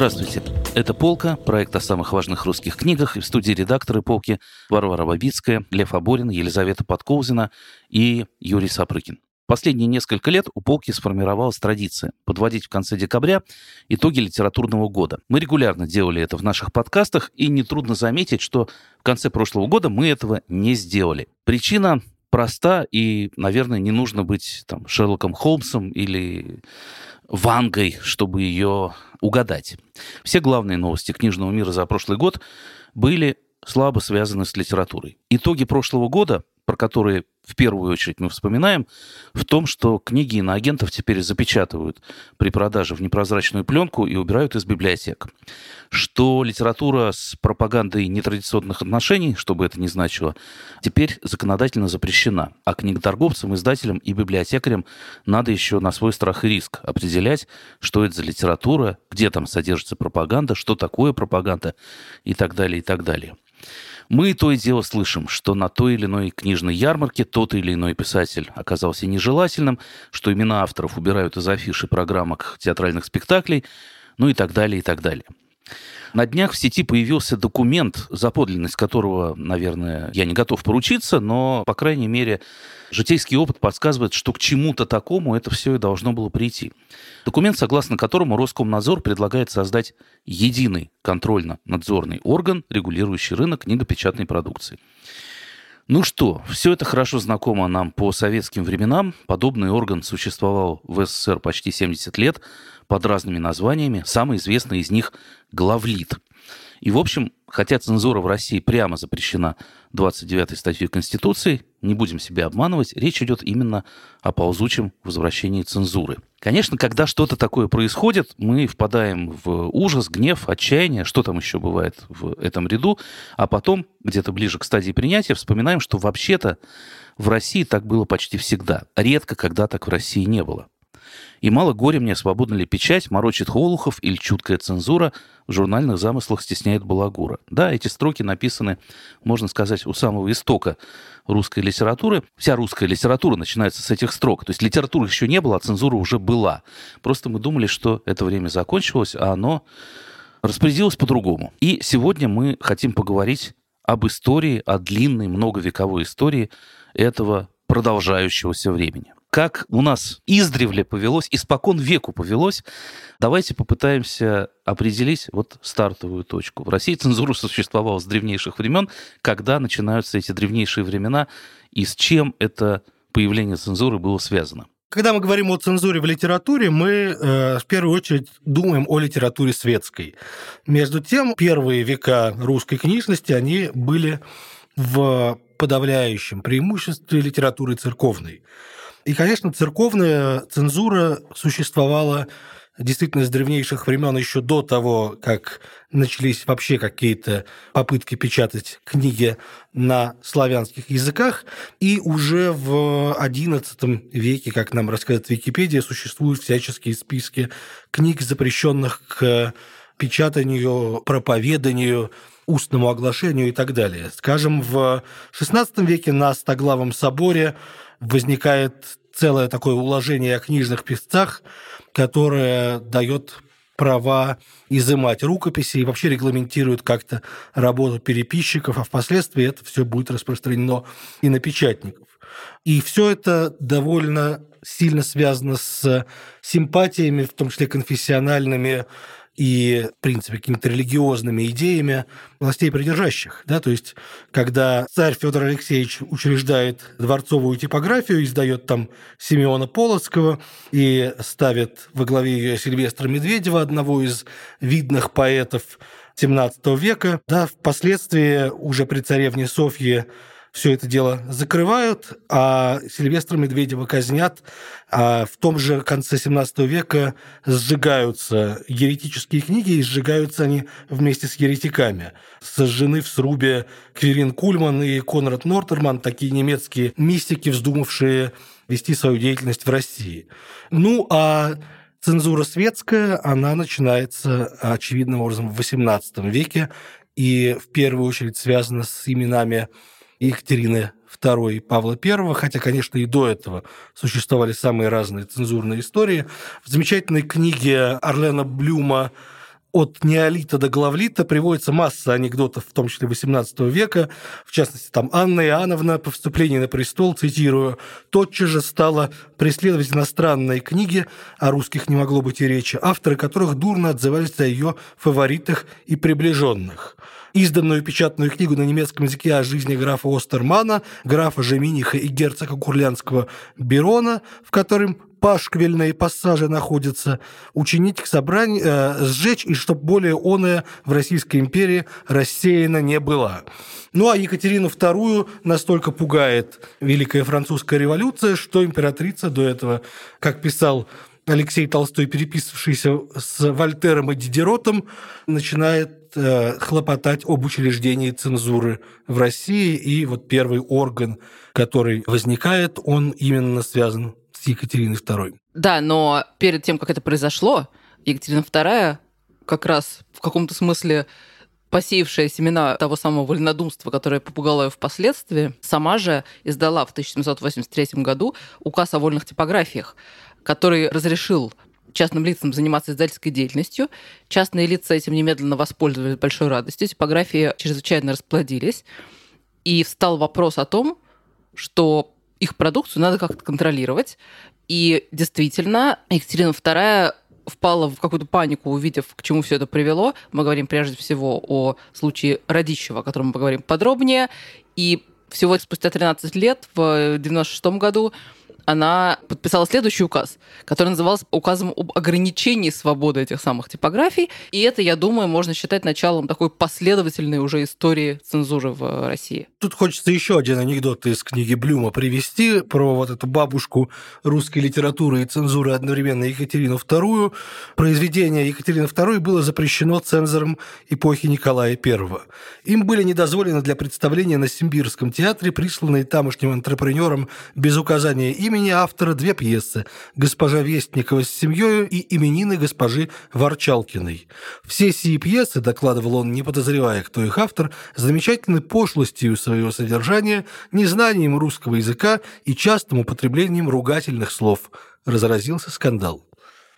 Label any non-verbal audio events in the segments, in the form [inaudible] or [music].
Здравствуйте. Это «Полка», проект о самых важных русских книгах. И в студии редакторы «Полки» Варвара Бабицкая, Лев Аборин, Елизавета Подкоузина и Юрий Сапрыкин. Последние несколько лет у «Полки» сформировалась традиция подводить в конце декабря итоги литературного года. Мы регулярно делали это в наших подкастах, и нетрудно заметить, что в конце прошлого года мы этого не сделали. Причина проста, и, наверное, не нужно быть там, Шерлоком Холмсом или Вангой, чтобы ее угадать. Все главные новости книжного мира за прошлый год были слабо связаны с литературой. Итоги прошлого года про которые в первую очередь мы вспоминаем, в том, что книги иноагентов теперь запечатывают при продаже в непрозрачную пленку и убирают из библиотек. Что литература с пропагандой нетрадиционных отношений, что бы это ни значило, теперь законодательно запрещена. А книготорговцам, издателям и библиотекарям надо еще на свой страх и риск определять, что это за литература, где там содержится пропаганда, что такое пропаганда и так далее, и так далее. Мы то и дело слышим, что на той или иной книжной ярмарке тот или иной писатель оказался нежелательным, что имена авторов убирают из афиши программок театральных спектаклей, ну и так далее, и так далее. На днях в сети появился документ, за подлинность которого, наверное, я не готов поручиться, но, по крайней мере, житейский опыт подсказывает, что к чему-то такому это все и должно было прийти. Документ, согласно которому Роскомнадзор предлагает создать единый контрольно-надзорный орган, регулирующий рынок книгопечатной продукции. Ну что, все это хорошо знакомо нам по советским временам. Подобный орган существовал в СССР почти 70 лет под разными названиями. Самый известный из них – главлит. И, в общем, хотя цензура в России прямо запрещена 29-й статьей Конституции, не будем себя обманывать, речь идет именно о ползучем возвращении цензуры. Конечно, когда что-то такое происходит, мы впадаем в ужас, гнев, отчаяние, что там еще бывает в этом ряду, а потом, где-то ближе к стадии принятия, вспоминаем, что вообще-то в России так было почти всегда. Редко, когда так в России не было. И мало горе мне, свободна ли печать, морочит Холухов или чуткая цензура в журнальных замыслах стесняет Балагура. Да, эти строки написаны, можно сказать, у самого истока русской литературы. Вся русская литература начинается с этих строк. То есть литературы еще не было, а цензура уже была. Просто мы думали, что это время закончилось, а оно распорядилось по-другому. И сегодня мы хотим поговорить об истории, о длинной многовековой истории этого продолжающегося времени как у нас издревле повелось, испокон веку повелось, давайте попытаемся определить вот стартовую точку. В России цензура существовала с древнейших времен. Когда начинаются эти древнейшие времена и с чем это появление цензуры было связано? Когда мы говорим о цензуре в литературе, мы э, в первую очередь думаем о литературе светской. Между тем, первые века русской книжности, они были в подавляющем преимуществе литературы церковной. И, конечно, церковная цензура существовала действительно с древнейших времен еще до того, как начались вообще какие-то попытки печатать книги на славянских языках. И уже в XI веке, как нам рассказывает Википедия, существуют всяческие списки книг, запрещенных к печатанию, проповеданию, устному оглашению и так далее. Скажем, в XVI веке на Стоглавом соборе возникает целое такое уложение о книжных писцах, которое дает права изымать рукописи и вообще регламентирует как-то работу переписчиков, а впоследствии это все будет распространено и на печатников. И все это довольно сильно связано с симпатиями, в том числе конфессиональными, и, в принципе, какими-то религиозными идеями властей придержащих. Да? То есть, когда царь Федор Алексеевич учреждает дворцовую типографию, издает там Симеона Полоцкого и ставит во главе ее Сильвестра Медведева, одного из видных поэтов XVII века, да, впоследствии уже при царевне Софье все это дело закрывают, а Сильвестра Медведева казнят, а в том же конце 17 века сжигаются еретические книги, и сжигаются они вместе с еретиками. Сожжены в срубе Кверин Кульман и Конрад Нортерман, такие немецкие мистики, вздумавшие вести свою деятельность в России. Ну, а цензура светская, она начинается очевидным образом в XVIII веке, и в первую очередь связана с именами Екатерины II и Павла I, хотя, конечно, и до этого существовали самые разные цензурные истории. В замечательной книге Орлена Блюма от неолита до главлита приводится масса анекдотов, в том числе XVIII века. В частности, там Анна Иоанновна по вступлению на престол, цитирую, тотчас же стала преследовать иностранные книги, о русских не могло быть и речи, авторы которых дурно отзывались о ее фаворитах и приближенных изданную печатную книгу на немецком языке о жизни графа Остермана, графа Жеминиха и герцога Курлянского Берона, в котором пашквельные пассажи находятся, учинить к собранию, э, сжечь, и чтобы более оная в Российской империи рассеяна не была. Ну а Екатерину II настолько пугает Великая Французская революция, что императрица до этого, как писал Алексей Толстой, переписывавшийся с Вольтером и Дидеротом, начинает э, хлопотать об учреждении цензуры в России, и вот первый орган, который возникает, он именно связан с Екатериной II. Да, но перед тем, как это произошло, Екатерина II как раз в каком-то смысле посеявшая семена того самого вольнодумства, которое попугало ее впоследствии, сама же издала в 1783 году указ о вольных типографиях, который разрешил частным лицам заниматься издательской деятельностью. Частные лица этим немедленно воспользовались большой радостью. Типографии чрезвычайно расплодились. И встал вопрос о том, что их продукцию надо как-то контролировать. И действительно, Екатерина II впала в какую-то панику, увидев, к чему все это привело. Мы говорим прежде всего о случае Радищева, о котором мы поговорим подробнее. И всего спустя 13 лет, в 96 году, она подписала следующий указ, который назывался указом об ограничении свободы этих самых типографий. И это, я думаю, можно считать началом такой последовательной уже истории цензуры в России. Тут хочется еще один анекдот из книги Блюма привести про вот эту бабушку русской литературы и цензуры одновременно Екатерину II. Произведение Екатерины II было запрещено цензором эпохи Николая I. Им были недозволены для представления на Симбирском театре, присланные тамошним интерпренером без указания имени имени автора две пьесы «Госпожа Вестникова с семьей» и «Именины госпожи Ворчалкиной». Все сии пьесы, докладывал он, не подозревая, кто их автор, замечательной пошлостью своего содержания, незнанием русского языка и частым употреблением ругательных слов. Разразился скандал.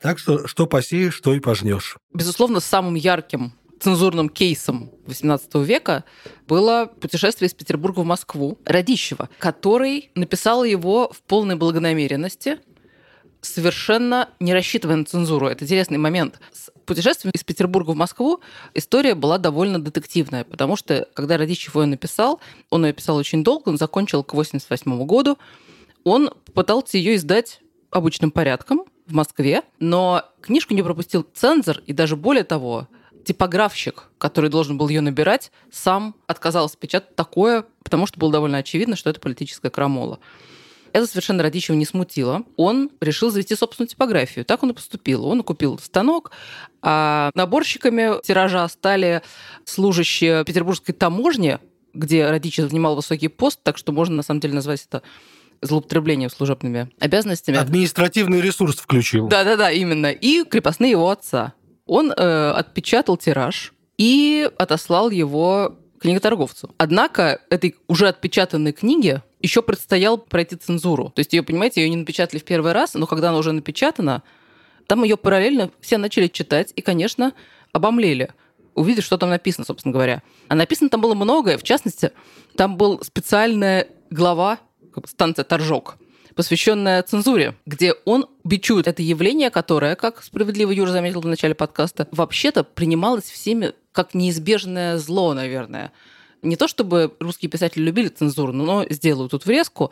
Так что что посеешь, что и пожнешь. Безусловно, самым ярким цензурным кейсом XVIII века было путешествие из Петербурга в Москву Радищева, который написал его в полной благонамеренности, совершенно не рассчитывая на цензуру. Это интересный момент. С путешествием из Петербурга в Москву история была довольно детективная, потому что, когда Радищев ее написал, он ее писал очень долго, он закончил к 88 году, он пытался ее издать обычным порядком в Москве, но книжку не пропустил цензор, и даже более того, типографщик, который должен был ее набирать, сам отказался печатать такое, потому что было довольно очевидно, что это политическая крамола. Это совершенно Радищева не смутило. Он решил завести собственную типографию. Так он и поступил. Он купил станок, а наборщиками тиража стали служащие петербургской таможни, где Радищев занимал высокий пост, так что можно на самом деле назвать это злоупотреблением служебными обязанностями. Административный ресурс включил. Да-да-да, именно. И крепостные его отца он э, отпечатал тираж и отослал его книготорговцу. Однако этой уже отпечатанной книге еще предстоял пройти цензуру. То есть ее, понимаете, ее не напечатали в первый раз, но когда она уже напечатана, там ее параллельно все начали читать и, конечно, обомлели увидев, что там написано, собственно говоря. А написано там было многое. В частности, там был специальная глава, станция «Торжок», посвященная цензуре, где он бичует это явление, которое, как справедливо Юра заметил в начале подкаста, вообще-то принималось всеми как неизбежное зло, наверное. Не то чтобы русские писатели любили цензуру, но сделаю тут врезку.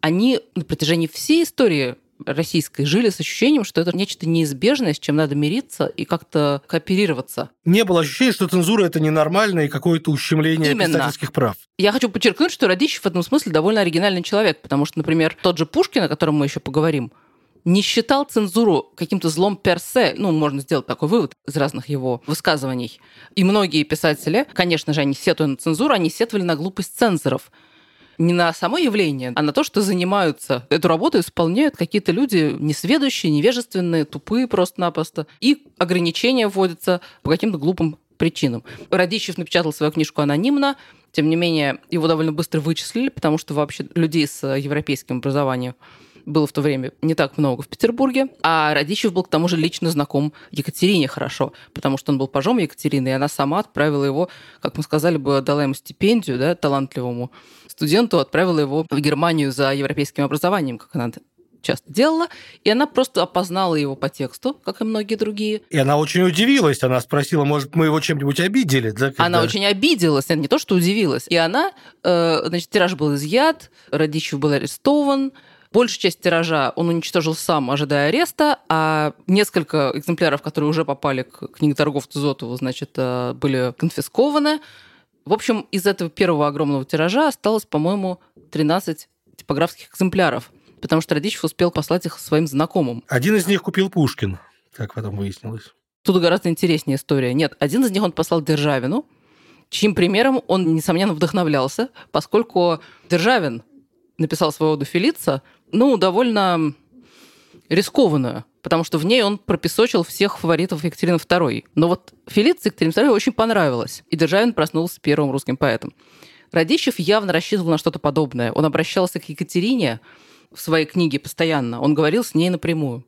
Они на протяжении всей истории российской жили с ощущением, что это нечто неизбежное, с чем надо мириться и как-то кооперироваться. Не было ощущения, что цензура это ненормально и какое-то ущемление Именно. писательских прав. Я хочу подчеркнуть, что Радищев в этом смысле довольно оригинальный человек, потому что, например, тот же Пушкин, о котором мы еще поговорим, не считал цензуру каким-то злом персе. Ну, можно сделать такой вывод из разных его высказываний. И многие писатели, конечно же, они сетуя на цензуру, они сетовали на глупость цензоров не на само явление, а на то, что занимаются. Эту работу исполняют какие-то люди несведущие, невежественные, тупые просто-напросто. И ограничения вводятся по каким-то глупым причинам. Радищев напечатал свою книжку анонимно, тем не менее, его довольно быстро вычислили, потому что вообще людей с европейским образованием было в то время не так много в Петербурге, а Радищев был к тому же лично знаком Екатерине хорошо, потому что он был пажом Екатерины, и она сама отправила его, как мы сказали бы, дала ему стипендию, да, талантливому студенту, отправила его в Германию за европейским образованием, как она часто делала, и она просто опознала его по тексту, как и многие другие. И она очень удивилась, она спросила, может, мы его чем-нибудь обидели? Да, когда... Она очень обиделась, не то, что удивилась. И она, э, значит, тираж был изъят, Радищев был арестован, Большую часть тиража он уничтожил сам, ожидая ареста, а несколько экземпляров, которые уже попали к книготорговцу Зотову, значит, э, были конфискованы. В общем, из этого первого огромного тиража осталось, по-моему, 13 типографских экземпляров потому что Радищев успел послать их своим знакомым. Один из них купил Пушкин, как потом выяснилось. Тут гораздо интереснее история. Нет, один из них он послал Державину, чьим примером он, несомненно, вдохновлялся, поскольку Державин написал свою оду Фелица, ну, довольно рискованную, потому что в ней он пропесочил всех фаворитов Екатерины II. Но вот Фелица Екатерине II очень понравилось, и Державин проснулся первым русским поэтом. Радищев явно рассчитывал на что-то подобное. Он обращался к Екатерине, в своей книге постоянно, он говорил с ней напрямую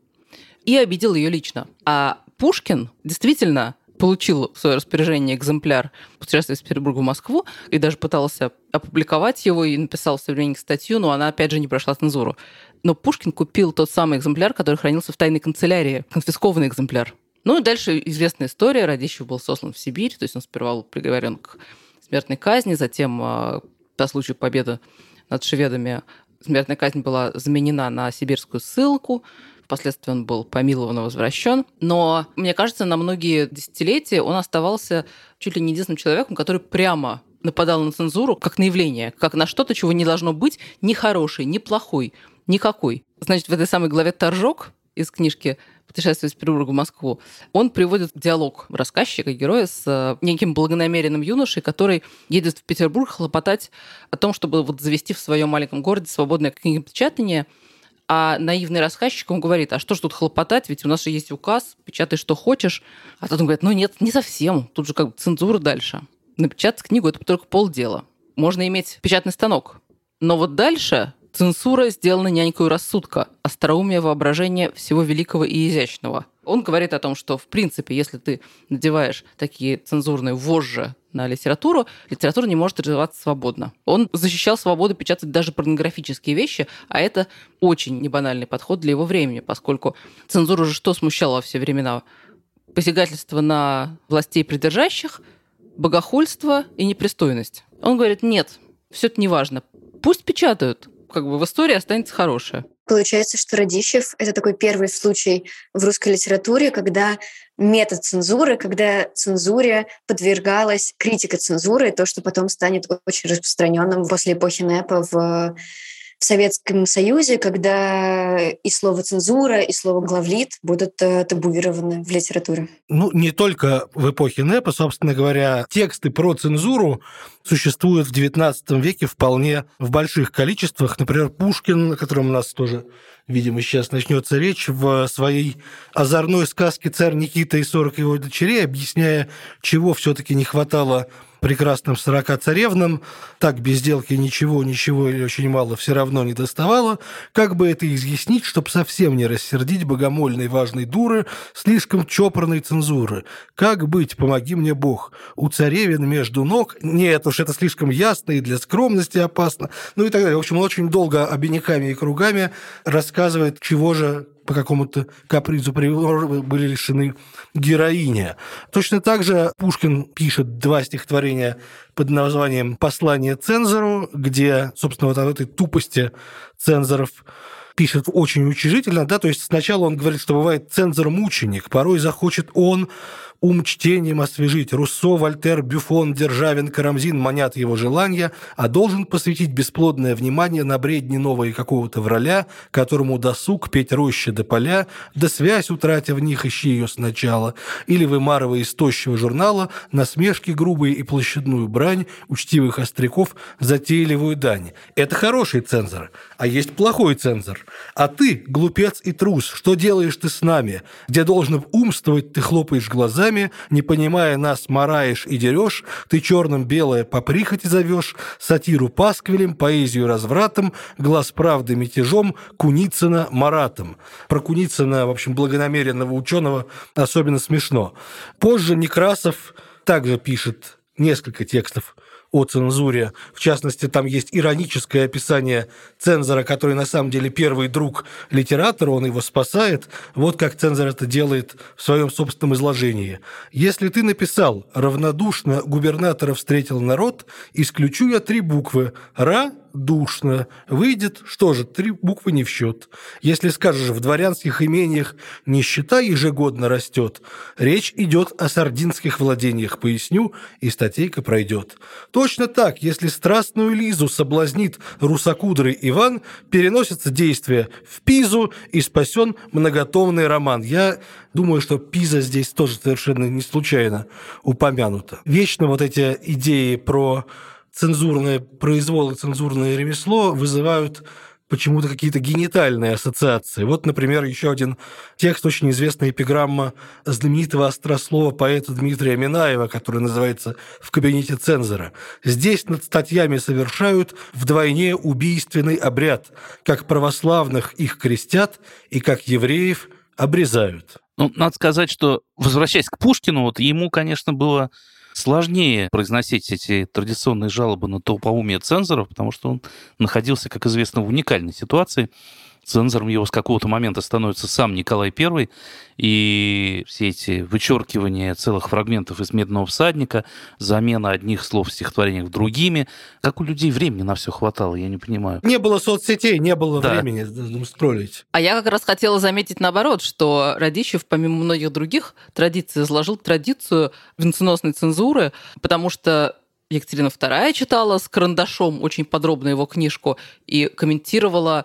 и обидел ее лично. А Пушкин действительно получил в свое распоряжение экземпляр путешествия из Петербурга в Москву и даже пытался опубликовать его и написал в современник статью, но она, опять же, не прошла цензуру. Но Пушкин купил тот самый экземпляр, который хранился в тайной канцелярии, конфискованный экземпляр. Ну и дальше известная история. Радищев был сослан в Сибирь, то есть он сперва был приговорен к смертной казни, затем а, по случаю победы над шведами смертная казнь была заменена на сибирскую ссылку, Впоследствии он был помилован и возвращен. Но, мне кажется, на многие десятилетия он оставался чуть ли не единственным человеком, который прямо нападал на цензуру как на явление, как на что-то, чего не должно быть ни хороший, ни плохой, никакой. Значит, в этой самой главе «Торжок» из книжки путешествие из Петербурга в Москву, он приводит диалог рассказчика, героя с э, неким благонамеренным юношей, который едет в Петербург хлопотать о том, чтобы вот завести в своем маленьком городе свободное книгопечатание, а наивный рассказчик, он говорит, а что ж тут хлопотать, ведь у нас же есть указ, печатай, что хочешь. А тот он говорит, ну нет, не совсем, тут же как бы цензура дальше. Напечатать книгу – это только полдела. Можно иметь печатный станок. Но вот дальше Цензура сделана нянькой рассудка, остроумие воображения всего великого и изящного. Он говорит о том, что, в принципе, если ты надеваешь такие цензурные вожжи на литературу, литература не может развиваться свободно. Он защищал свободу печатать даже порнографические вещи, а это очень небанальный подход для его времени, поскольку цензура уже что смущало во все времена? Посягательство на властей придержащих, богохульство и непристойность. Он говорит, нет, все это не важно. Пусть печатают, как бы в истории останется хорошее. Получается, что Радищев — это такой первый случай в русской литературе, когда метод цензуры, когда цензуре подвергалась критика цензуры, то, что потом станет очень распространенным после эпохи НЭПа в в Советском Союзе, когда и слово цензура, и слово главлит будут э, табуированы в литературе. Ну, не только в эпохе НЭПа, собственно говоря, тексты про цензуру существуют в XIX веке вполне в больших количествах. Например, Пушкин, о котором у нас тоже видимо, сейчас начнется речь, в своей озорной сказке «Царь Никита и сорок его дочерей», объясняя, чего все таки не хватало прекрасным сорока царевнам, так без сделки ничего, ничего или очень мало все равно не доставало, как бы это изъяснить, чтобы совсем не рассердить богомольной важной дуры слишком чопорной цензуры. Как быть, помоги мне Бог, у царевин между ног, нет уж, это слишком ясно и для скромности опасно, ну и так далее. В общем, он очень долго обиняками и кругами рассказывает, чего же по какому-то капризу были лишены героини. Точно так же Пушкин пишет два стихотворения под названием «Послание цензору», где, собственно, вот о этой тупости цензоров пишет очень учрежительно, да, то есть сначала он говорит, что бывает цензор-мученик, порой захочет он ум чтением освежить. Руссо, Вольтер, Бюфон, Державин, Карамзин манят его желания, а должен посвятить бесплодное внимание на бредни новые какого-то враля, которому досуг петь рощи до поля, да связь утратя в них, ищи ее сначала, или вымарывая из тощего журнала насмешки грубые и площадную брань учтивых остряков затейливую дань. Это хороший цензор, а есть плохой цензор. А ты, глупец и трус, что делаешь ты с нами? Где должно умствовать, ты хлопаешь глазами, словами, не понимая нас, мараешь и дерешь, ты черным белое по прихоти зовешь, сатиру пасквилем, поэзию развратом, глаз правды мятежом, Куницына Маратом. Про Куницына, в общем, благонамеренного ученого особенно смешно. Позже Некрасов также пишет несколько текстов о цензуре. В частности, там есть ироническое описание цензора, который на самом деле первый друг литератора, он его спасает. Вот как цензор это делает в своем собственном изложении. «Если ты написал «равнодушно губернатора встретил народ», исключу я три буквы «ра», душно. Выйдет, что же, три буквы не в счет. Если скажешь, в дворянских имениях нищета ежегодно растет, речь идет о сардинских владениях, поясню, и статейка пройдет. Точно так, если страстную Лизу соблазнит русокудрый Иван, переносится действие в Пизу и спасен многотомный роман. Я думаю, что Пиза здесь тоже совершенно не случайно упомянута. Вечно вот эти идеи про цензурное произвол и цензурное ремесло вызывают почему-то какие-то генитальные ассоциации. Вот, например, еще один текст, очень известная эпиграмма знаменитого острослова поэта Дмитрия Минаева, который называется «В кабинете цензора». Здесь над статьями совершают вдвойне убийственный обряд, как православных их крестят и как евреев обрезают. Ну, надо сказать, что, возвращаясь к Пушкину, вот ему, конечно, было сложнее произносить эти традиционные жалобы на толповумие цензоров, потому что он находился, как известно, в уникальной ситуации. Цензором его с какого-то момента становится сам Николай I, и все эти вычеркивания целых фрагментов из «Медного всадника», замена одних слов в стихотворениях другими. Как у людей времени на все хватало, я не понимаю. Не было соцсетей, не было да. времени строить. А я как раз хотела заметить наоборот, что Радищев, помимо многих других традиций, изложил традицию венценосной цензуры, потому что Екатерина II читала с карандашом очень подробно его книжку и комментировала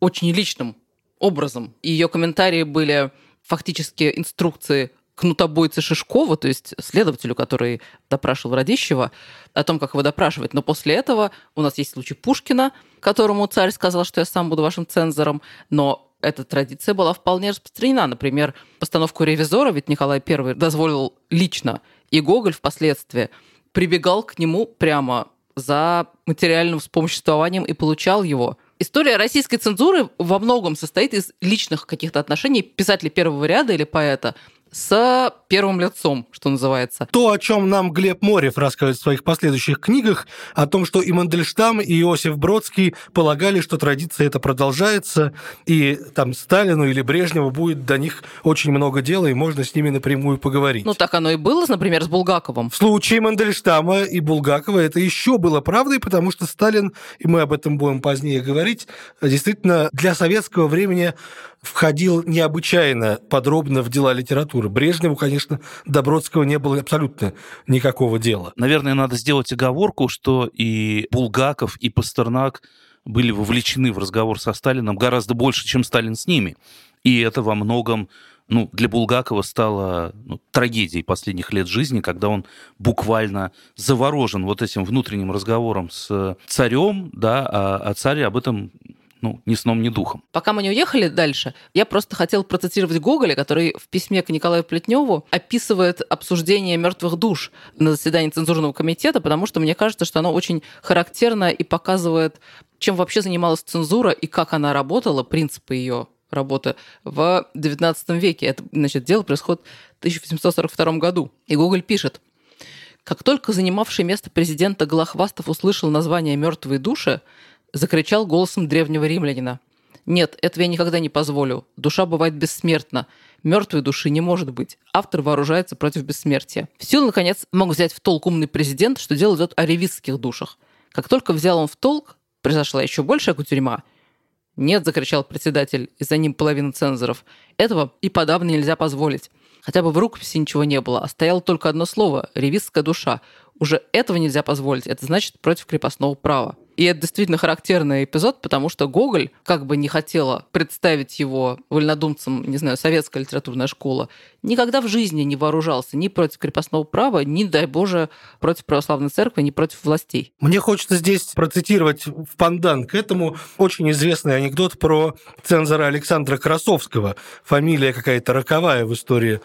очень личным образом. И ее комментарии были фактически инструкции кнутобойце Шишкову, то есть следователю, который допрашивал Радищева, о том, как его допрашивать. Но после этого у нас есть случай Пушкина, которому царь сказал, что я сам буду вашим цензором, но эта традиция была вполне распространена. Например, постановку «Ревизора» ведь Николай I дозволил лично, и Гоголь впоследствии прибегал к нему прямо за материальным вспомоществованием и получал его – История российской цензуры во многом состоит из личных каких-то отношений писателя первого ряда или поэта с первым лицом, что называется. То, о чем нам Глеб Морев рассказывает в своих последующих книгах, о том, что и Мандельштам, и Иосиф Бродский полагали, что традиция эта продолжается, и там Сталину или Брежневу будет до них очень много дела, и можно с ними напрямую поговорить. Ну, так оно и было, например, с Булгаковым. В случае Мандельштама и Булгакова это еще было правдой, потому что Сталин, и мы об этом будем позднее говорить, действительно для советского времени входил необычайно подробно в дела литературы. Брежневу, конечно, до Бродского не было абсолютно никакого дела. Наверное, надо сделать оговорку, что и Булгаков, и Пастернак были вовлечены в разговор со Сталином гораздо больше, чем Сталин с ними. И это во многом ну, для Булгакова стало ну, трагедией последних лет жизни, когда он буквально заворожен вот этим внутренним разговором с царем, да, а, а царь об этом ну, ни сном, ни духом. Пока мы не уехали дальше, я просто хотел процитировать Гоголя, который в письме к Николаю Плетневу описывает обсуждение мертвых душ на заседании цензурного комитета, потому что мне кажется, что оно очень характерно и показывает, чем вообще занималась цензура и как она работала, принципы ее работы в XIX веке. Это, значит, дело происходит в 1842 году. И Гоголь пишет, как только занимавший место президента Голохвастов услышал название «Мертвые души», закричал голосом древнего римлянина. «Нет, этого я никогда не позволю. Душа бывает бессмертна. Мертвой души не может быть. Автор вооружается против бессмертия». В наконец, мог взять в толк умный президент, что дело идет о ревизских душах. Как только взял он в толк, произошла еще большая кутерьма. «Нет», — закричал председатель, и за ним половина цензоров. «Этого и подавно нельзя позволить. Хотя бы в рукописи ничего не было, а стояло только одно слово – ревизская душа. Уже этого нельзя позволить. Это значит против крепостного права. И это действительно характерный эпизод, потому что Гоголь, как бы не хотела представить его вольнодумцем, не знаю, советская литературная школа, никогда в жизни не вооружался ни против крепостного права, ни, дай Боже, против православной церкви, ни против властей. Мне хочется здесь процитировать в пандан к этому очень известный анекдот про цензора Александра Красовского. Фамилия какая-то роковая в истории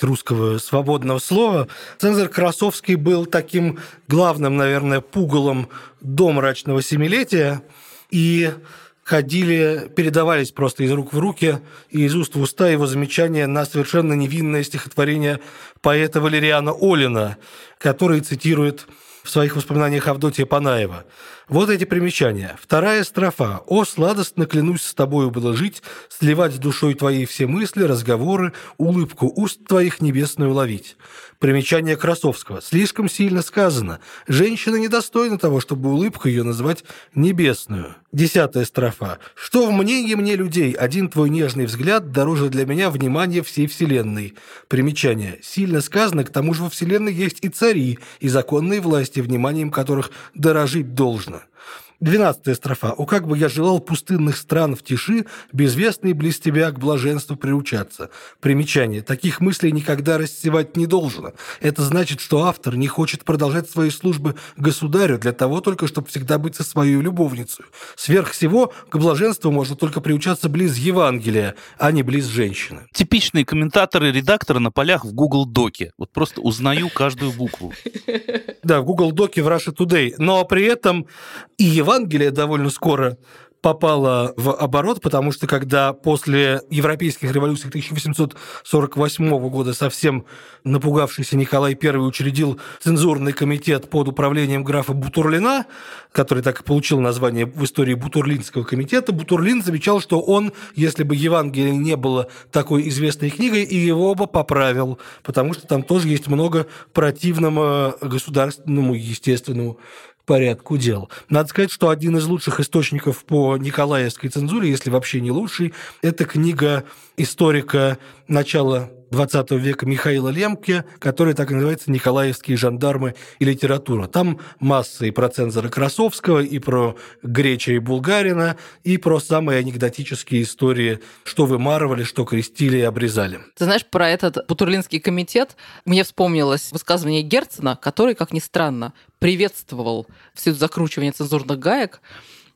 русского свободного слова. Цензор Красовский был таким главным, наверное, пугалом до мрачного семилетия, и ходили, передавались просто из рук в руки и из уст в уста его замечания на совершенно невинное стихотворение поэта Валериана Олина, который цитирует в своих воспоминаниях Авдотья Панаева. Вот эти примечания. Вторая строфа. «О, сладостно клянусь с тобою было жить, сливать с душой твоей все мысли, разговоры, улыбку уст твоих небесную ловить». Примечание Красовского. Слишком сильно сказано. Женщина недостойна того, чтобы улыбку ее назвать небесную. Десятая строфа. «Что в мнении мне людей? Один твой нежный взгляд дороже для меня внимания всей вселенной». Примечание. Сильно сказано, к тому же во вселенной есть и цари, и законные власти, вниманием которых дорожить должно. Двенадцатая строфа. «О, как бы я желал пустынных стран в тиши, безвестный близ тебя к блаженству приучаться». Примечание. Таких мыслей никогда рассевать не должно. Это значит, что автор не хочет продолжать свои службы государю для того только, чтобы всегда быть со своей любовницей. Сверх всего, к блаженству можно только приучаться близ Евангелия, а не близ женщины. Типичные комментаторы редакторы на полях в Google Доке. Вот просто узнаю каждую букву. Да, в Google Доке в Russia Today. Но при этом и Евангелие довольно скоро попала в оборот, потому что когда после европейских революций 1848 года совсем напугавшийся Николай I учредил цензурный комитет под управлением графа Бутурлина, который так и получил название в истории Бутурлинского комитета, Бутурлин замечал, что он, если бы Евангелие не было такой известной книгой, и его бы поправил, потому что там тоже есть много противного государственному, естественному порядку дел. Надо сказать, что один из лучших источников по Николаевской цензуре, если вообще не лучший, это книга историка начала XX века Михаила Лемке, который так и называется «Николаевские жандармы и литература». Там масса и про цензора Красовского, и про Греча и Булгарина, и про самые анекдотические истории, что вымарывали, что крестили и обрезали. Ты знаешь, про этот Бутурлинский комитет мне вспомнилось высказывание Герцена, который, как ни странно, приветствовал все это закручивание цензурных гаек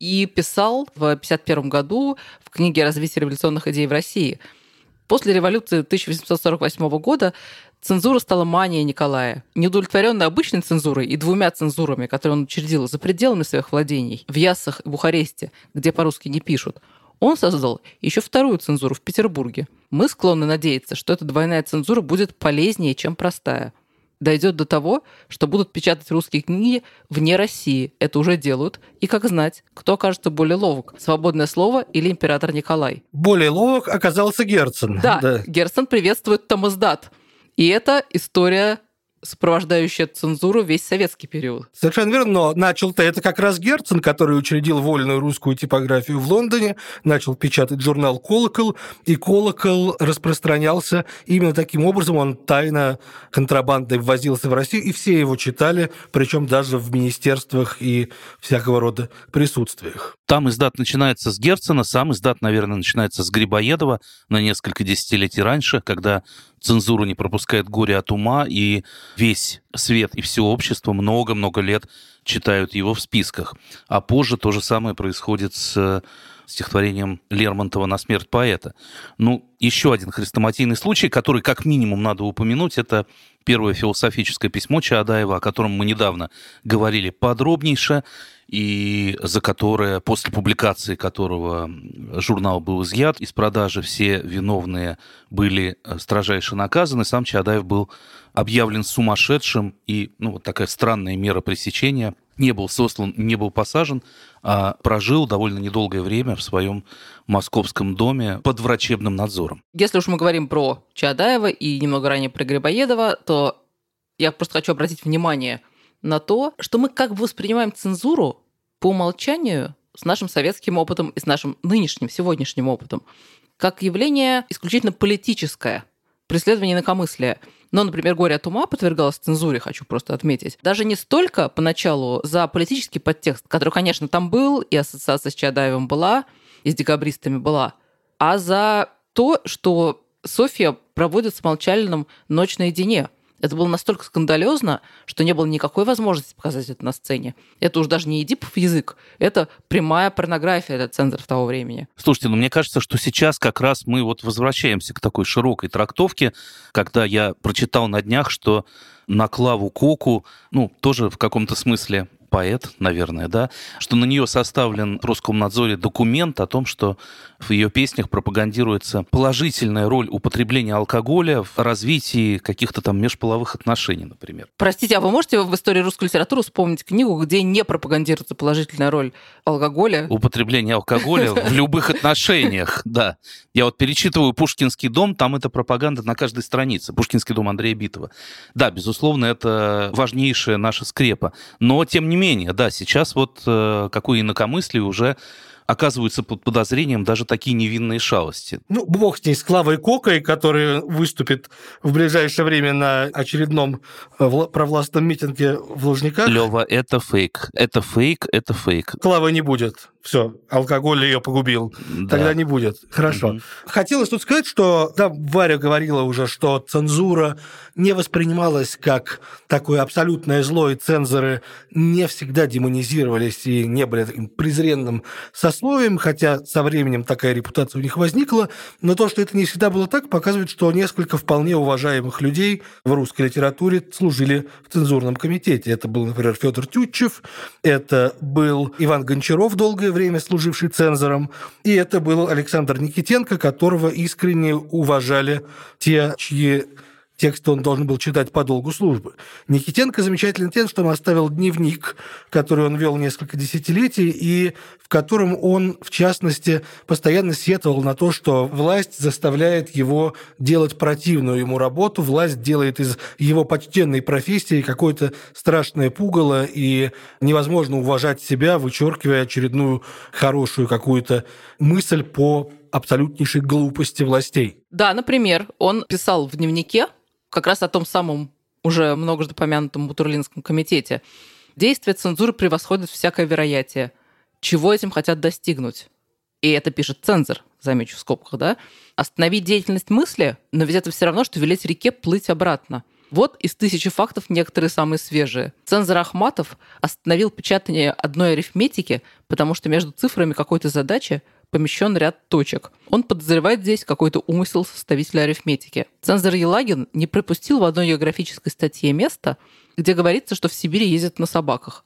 и писал в 1951 году в книге «Развитие революционных идей в России», После революции 1848 года цензура стала манией Николая. Неудовлетворенный обычной цензурой и двумя цензурами, которые он учредил за пределами своих владений, в Яссах и Бухаресте, где по-русски не пишут, он создал еще вторую цензуру в Петербурге. Мы склонны надеяться, что эта двойная цензура будет полезнее, чем простая – дойдет до того, что будут печатать русские книги вне России. Это уже делают. И как знать, кто окажется более ловок, свободное слово или император Николай. Более ловок оказался Герцен. Да, да. Герцен приветствует Томасдат. И это история сопровождающая цензуру весь советский период. Совершенно верно, но начал-то это как раз Герцен, который учредил вольную русскую типографию в Лондоне, начал печатать журнал «Колокол», и «Колокол» распространялся именно таким образом, он тайно контрабандой ввозился в Россию, и все его читали, причем даже в министерствах и всякого рода присутствиях. Там издат начинается с Герцена, сам издат, наверное, начинается с Грибоедова на несколько десятилетий раньше, когда цензура не пропускает горе от ума, и весь свет и все общество много-много лет читают его в списках. А позже то же самое происходит с стихотворением Лермонтова «На смерть поэта». Ну, еще один хрестоматийный случай, который как минимум надо упомянуть, это первое философическое письмо Чаадаева, о котором мы недавно говорили подробнейше и за которое, после публикации которого журнал был изъят из продажи, все виновные были э, строжайше наказаны. Сам Чадаев был объявлен сумасшедшим, и ну, вот такая странная мера пресечения. Не был сослан, не был посажен, а прожил довольно недолгое время в своем московском доме под врачебным надзором. Если уж мы говорим про Чадаева и немного ранее про Грибоедова, то я просто хочу обратить внимание – на то, что мы как бы воспринимаем цензуру по умолчанию с нашим советским опытом и с нашим нынешним, сегодняшним опытом, как явление исключительно политическое. Преследование инакомыслия. Но, например, «Горе от ума» подвергалось цензуре, хочу просто отметить. Даже не столько поначалу за политический подтекст, который, конечно, там был, и ассоциация с Чадаевым была, и с декабристами была, а за то, что Софья проводит с Молчалиным ночь наедине. Это было настолько скандалезно, что не было никакой возможности показать это на сцене. Это уж даже не Эдипов язык, это прямая порнография для цензоров того времени. Слушайте, ну мне кажется, что сейчас как раз мы вот возвращаемся к такой широкой трактовке, когда я прочитал на днях, что на Клаву Коку, ну, тоже в каком-то смысле поэт, наверное, да, что на нее составлен в Роскомнадзоре документ о том, что в ее песнях пропагандируется положительная роль употребления алкоголя в развитии каких-то там межполовых отношений, например. Простите, а вы можете в истории русской литературы вспомнить книгу, где не пропагандируется положительная роль алкоголя? Употребление алкоголя в любых отношениях, да. Я вот перечитываю «Пушкинский дом», там эта пропаганда на каждой странице. «Пушкинский дом» Андрея Битова. Да, безусловно, это важнейшая наша скрепа. Но, тем не менее, да, сейчас вот э, какое инакомыслие уже оказываются под подозрением даже такие невинные шалости. Ну, бог с ней, с Клавой Кокой, который выступит в ближайшее время на очередном э, провластном митинге в Лужниках. Лева, это фейк. Это фейк, это фейк. Клавы не будет. Все, алкоголь ее погубил. Да. Тогда не будет. Хорошо. Угу. Хотелось тут сказать, что да, Варя говорила уже, что цензура не воспринималась как такое абсолютное зло, и цензоры не всегда демонизировались и не были таким презренным сословием, хотя со временем такая репутация у них возникла. Но то, что это не всегда было так, показывает, что несколько вполне уважаемых людей в русской литературе служили в цензурном комитете. Это был, например, Федор Тютчев, это был Иван Гончаров долгое время служивший цензором, и это был Александр Никитенко, которого искренне уважали те, чьи Текст он должен был читать по долгу службы. Никитенко замечательный тем, что он оставил дневник, который он вел несколько десятилетий, и в котором он, в частности, постоянно сетовал на то, что власть заставляет его делать противную ему работу, власть делает из его почтенной профессии какое-то страшное пугало, и невозможно уважать себя, вычеркивая очередную хорошую какую-то мысль по абсолютнейшей глупости властей. Да, например, он писал в дневнике, как раз о том самом уже многожды помянутом Бутурлинском комитете. Действие цензуры превосходит всякое вероятие. Чего этим хотят достигнуть? И это пишет цензор, замечу в скобках, да? Остановить деятельность мысли, но ведь это все равно, что велеть реке плыть обратно. Вот из тысячи фактов некоторые самые свежие. Цензор Ахматов остановил печатание одной арифметики, потому что между цифрами какой-то задачи помещен ряд точек. Он подозревает здесь какой-то умысел составителя арифметики. Цензор Елагин не пропустил в одной географической статье место, где говорится, что в Сибири ездят на собаках –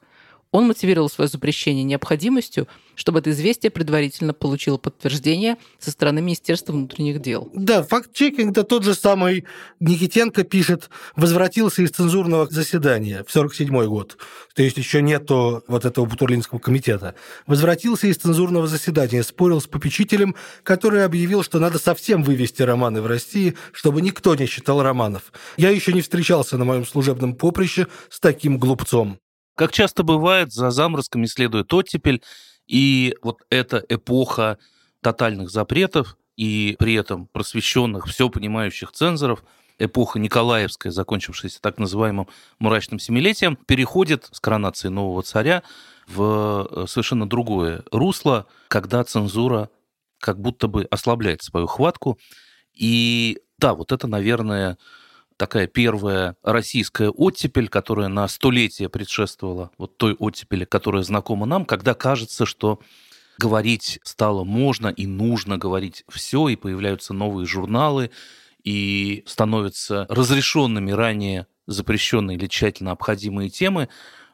он мотивировал свое запрещение необходимостью, чтобы это известие предварительно получило подтверждение со стороны Министерства внутренних дел. Да, факт-чекинг – это тот же самый Никитенко пишет, возвратился из цензурного заседания в 47 год, то есть еще нету вот этого Бутурлинского комитета. Возвратился из цензурного заседания, спорил с попечителем, который объявил, что надо совсем вывести романы в России, чтобы никто не читал романов. Я еще не встречался на моем служебном поприще с таким глупцом. Как часто бывает, за заморозками следует оттепель, и вот эта эпоха тотальных запретов и при этом просвещенных, все понимающих цензоров, эпоха Николаевская, закончившаяся так называемым мрачным семилетием, переходит с коронации нового царя в э, совершенно другое русло, когда цензура как будто бы ослабляет свою хватку. И да, вот это, наверное, такая первая российская оттепель, которая на столетие предшествовала вот той оттепели, которая знакома нам, когда кажется, что говорить стало можно и нужно говорить все, и появляются новые журналы, и становятся разрешенными ранее запрещенные или тщательно обходимые темы.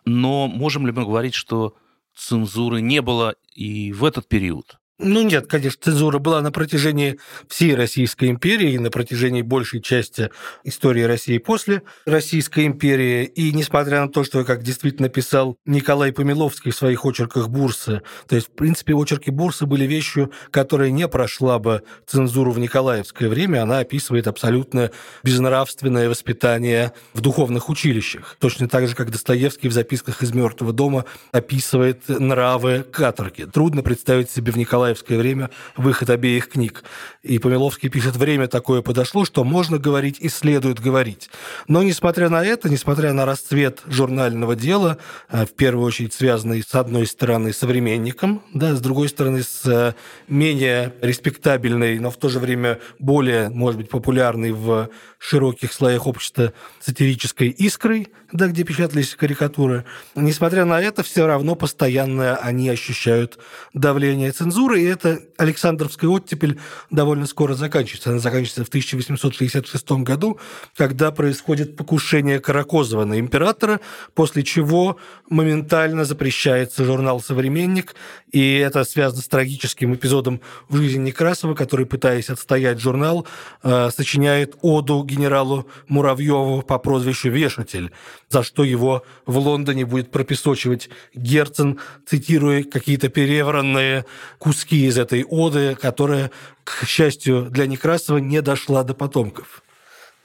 Но можем ли мы говорить, что цензуры не было и в этот период? Ну нет, конечно, цензура была на протяжении всей Российской империи и на протяжении большей части истории России после Российской империи. И несмотря на то, что, как действительно писал Николай Помиловский в своих очерках Бурсы, то есть, в принципе, очерки Бурсы были вещью, которая не прошла бы цензуру в Николаевское время, она описывает абсолютно безнравственное воспитание в духовных училищах. Точно так же, как Достоевский в записках из «Мертвого дома» описывает нравы каторги. Трудно представить себе в Николаевском николаевское время выход обеих книг. И Помиловский пишет, время такое подошло, что можно говорить и следует говорить. Но, несмотря на это, несмотря на расцвет журнального дела, э, в первую очередь связанный с одной стороны с современником, да, с другой стороны с э, менее респектабельной, но в то же время более, может быть, популярной в широких слоях общества сатирической искрой, да, где печатались карикатуры. Несмотря на это, все равно постоянно они ощущают давление цензуры, и это Александровская оттепель довольно скоро заканчивается. Она заканчивается в 1866 году, когда происходит покушение Каракозова на императора, после чего моментально запрещается журнал «Современник», и это связано с трагическим эпизодом в жизни Некрасова, который, пытаясь отстоять журнал, э, сочиняет оду генералу Муравьеву по прозвищу «Вешатель», за что его в Лондоне будет пропесочивать Герцен, цитируя какие-то перевранные куски из этой оды, которая, к счастью для Некрасова, не дошла до потомков.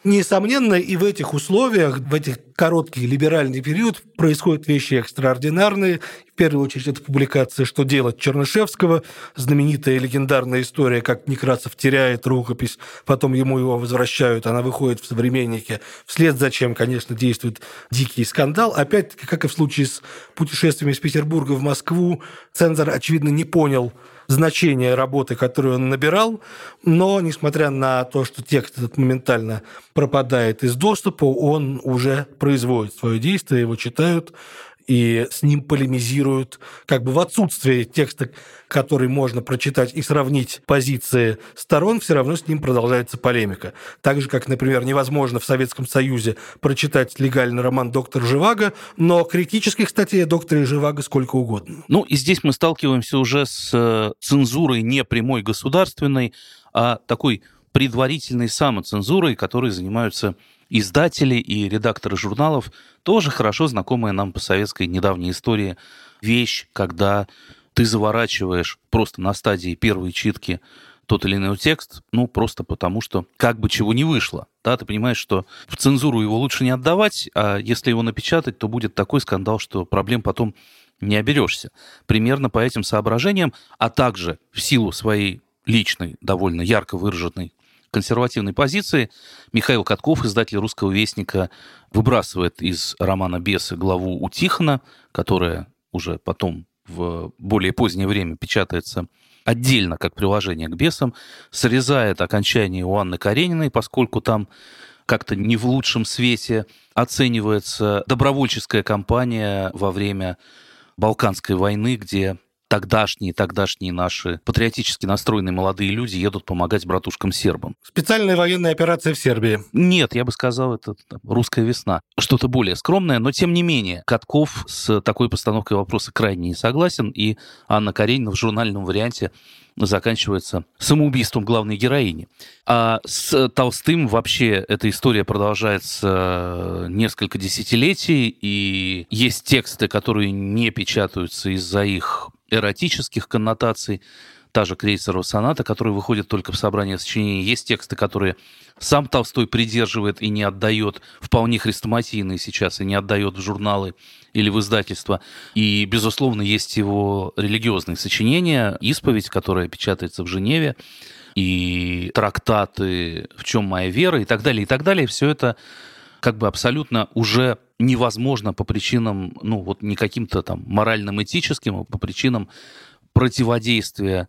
Несомненно, и в этих условиях, в этих короткий либеральный период происходят вещи экстраординарные. В первую очередь, это публикация «Что делать» Чернышевского, знаменитая легендарная история, как Некрасов теряет рукопись, потом ему его возвращают, она выходит в «Современнике», вслед за чем, конечно, действует дикий скандал. Опять-таки, как и в случае с путешествием из Петербурга в Москву, цензор, очевидно, не понял значение работы, которую он набирал, но, несмотря на то, что текст этот моментально пропадает из доступа, он уже производит свое действие, его читают, и с ним полемизируют, как бы в отсутствие текста, который можно прочитать и сравнить позиции сторон, все равно с ним продолжается полемика. Так же, как, например, невозможно в Советском Союзе прочитать легальный роман «Доктор Живаго», но критических статей о докторе Живаго сколько угодно. Ну, и здесь мы сталкиваемся уже с э, цензурой не прямой государственной, а такой предварительной самоцензурой, которой занимаются издатели и редакторы журналов, тоже хорошо знакомая нам по советской недавней истории вещь, когда ты заворачиваешь просто на стадии первой читки тот или иной текст, ну, просто потому что как бы чего не вышло. Да, ты понимаешь, что в цензуру его лучше не отдавать, а если его напечатать, то будет такой скандал, что проблем потом не оберешься. Примерно по этим соображениям, а также в силу своей личной, довольно ярко выраженной консервативной позиции. Михаил Катков, издатель «Русского вестника», выбрасывает из романа «Бесы» главу у Тихона, которая уже потом в более позднее время печатается отдельно как приложение к «Бесам», срезает окончание у Анны Карениной, поскольку там как-то не в лучшем свете оценивается добровольческая кампания во время Балканской войны, где тогдашние, тогдашние наши патриотически настроенные молодые люди едут помогать братушкам-сербам. Специальная военная операция в Сербии. Нет, я бы сказал, это там, русская весна. Что-то более скромное, но тем не менее, Катков с такой постановкой вопроса крайне не согласен, и Анна Каренина в журнальном варианте заканчивается самоубийством главной героини. А с Толстым вообще эта история продолжается несколько десятилетий, и есть тексты, которые не печатаются из-за их эротических коннотаций, та же крейсерова соната, которая выходит только в собрании сочинений. Есть тексты, которые сам Толстой придерживает и не отдает, вполне хрестоматийные сейчас, и не отдает в журналы или в издательство. И, безусловно, есть его религиозные сочинения, исповедь, которая печатается в Женеве, и трактаты «В чем моя вера» и так далее, и так далее. Все это как бы абсолютно уже невозможно по причинам, ну вот не каким-то там моральным, этическим, а по причинам противодействия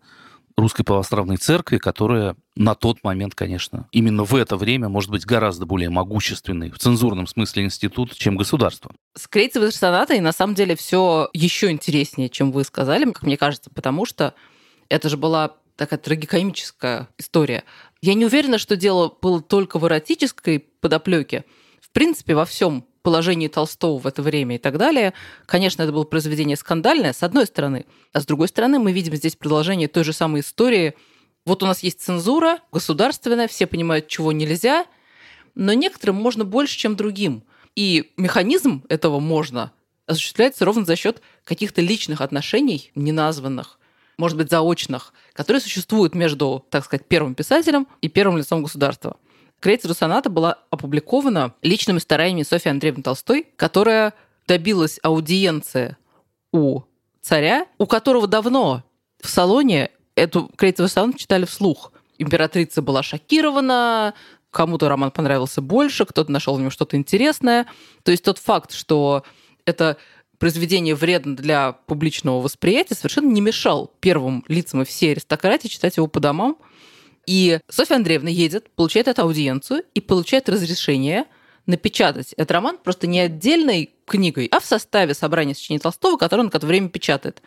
русской православной церкви, которая на тот момент, конечно, именно в это время может быть гораздо более могущественный в цензурном смысле институт, чем государство. С Крейцевой сонатой на самом деле все еще интереснее, чем вы сказали, как мне кажется, потому что это же была такая трагикомическая история. Я не уверена, что дело было только в эротической подоплеке. В принципе, во всем положении Толстого в это время и так далее. Конечно, это было произведение скандальное, с одной стороны. А с другой стороны, мы видим здесь продолжение той же самой истории. Вот у нас есть цензура государственная, все понимают, чего нельзя, но некоторым можно больше, чем другим. И механизм этого можно осуществляется ровно за счет каких-то личных отношений, неназванных, может быть, заочных, которые существуют между, так сказать, первым писателем и первым лицом государства. Крейцеру соната была опубликована личными стараниями Софьи Андреевны Толстой, которая добилась аудиенции у царя, у которого давно в салоне Эту Крейцеву сонату читали вслух. Императрица была шокирована, кому-то роман понравился больше, кто-то нашел в нем что-то интересное. То есть тот факт, что это произведение вредно для публичного восприятия, совершенно не мешал первым лицам и всей аристократии читать его по домам. И Софья Андреевна едет, получает эту аудиенцию и получает разрешение напечатать этот роман просто не отдельной книгой, а в составе собрания сочинений Толстого, который он какое-то время печатает.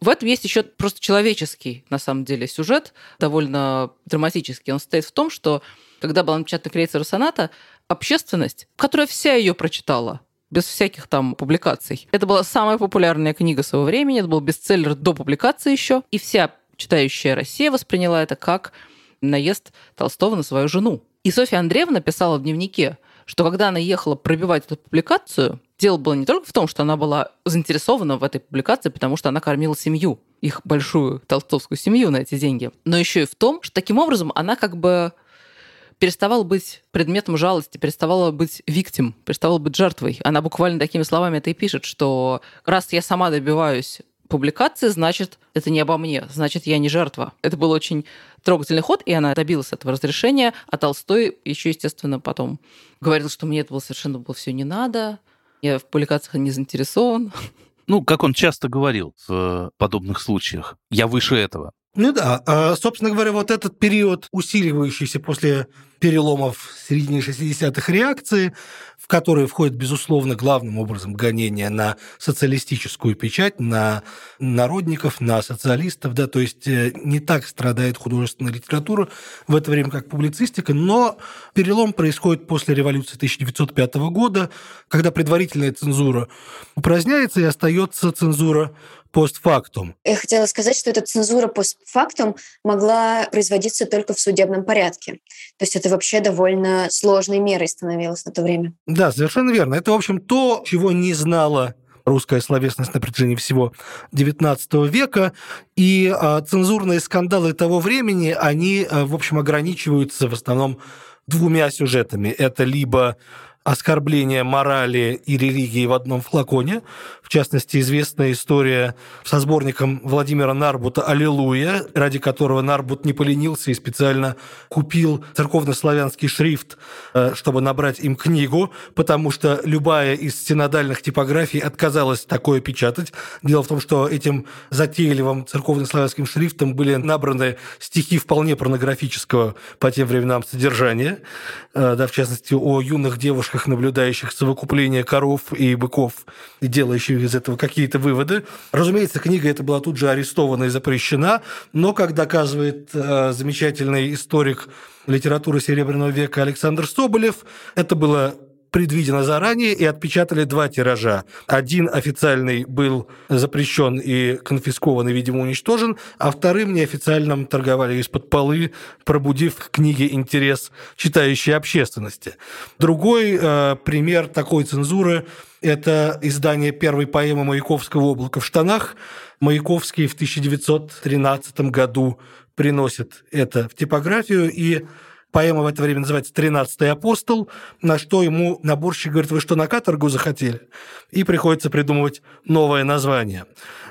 В этом есть еще просто человеческий, на самом деле, сюжет, довольно драматический. Он состоит в том, что когда была напечатана крейцера соната, общественность, которая вся ее прочитала, без всяких там публикаций. Это была самая популярная книга своего времени, это был бестселлер до публикации еще, и вся читающая Россия восприняла это как наезд Толстого на свою жену. И Софья Андреевна писала в дневнике, что когда она ехала пробивать эту публикацию, дело было не только в том, что она была заинтересована в этой публикации, потому что она кормила семью, их большую толстовскую семью на эти деньги, но еще и в том, что таким образом она как бы переставала быть предметом жалости, переставала быть виктим, переставала быть жертвой. Она буквально такими словами это и пишет, что раз я сама добиваюсь публикации, значит, это не обо мне, значит, я не жертва. Это был очень трогательный ход, и она добилась этого разрешения, а Толстой еще, естественно, потом говорил, что мне это было совершенно было все не надо, я в публикациях не заинтересован. Ну, как он часто говорил в подобных случаях, я выше этого. Ну да, а, собственно говоря, вот этот период, усиливающийся после переломов середины 60-х реакции, в которые входит, безусловно, главным образом гонение на социалистическую печать, на народников, на социалистов, да, то есть э, не так страдает художественная литература в это время, как публицистика, но перелом происходит после революции 1905 года, когда предварительная цензура упраздняется и остается цензура постфактум. Я хотела сказать, что эта цензура постфактум могла производиться только в судебном порядке. То есть это вообще довольно сложной мерой становилось на то время. Да, совершенно верно. Это, в общем, то, чего не знала русская словесность на протяжении всего XIX века. И а, цензурные скандалы того времени, они, а, в общем, ограничиваются в основном двумя сюжетами. Это либо оскорбление морали и религии в одном флаконе. В частности, известная история со сборником Владимира Нарбута «Аллилуйя», ради которого Нарбут не поленился и специально купил церковнославянский шрифт, э, чтобы набрать им книгу, потому что любая из синодальных типографий отказалась такое печатать. Дело в том, что этим затейливым церковнославянским шрифтом были набраны стихи вполне порнографического по тем временам содержания, э, да, в частности, о юных девушках девушках, наблюдающих совокупление коров и быков и делающих из этого какие-то выводы. Разумеется, книга эта была тут же арестована и запрещена, но, как доказывает э, замечательный историк литературы Серебряного века Александр Соболев, это было предвидено заранее и отпечатали два тиража. Один официальный был запрещен и конфискован и, видимо, уничтожен, а вторым неофициальным торговали из-под полы, пробудив к книге интерес читающей общественности. Другой э, пример такой цензуры – это издание первой поэмы Маяковского «Облако в штанах». Маяковский в 1913 году приносит это в типографию, и Поэма в это время называется «Тринадцатый апостол», на что ему наборщик говорит, вы что, на каторгу захотели? И приходится придумывать новое название.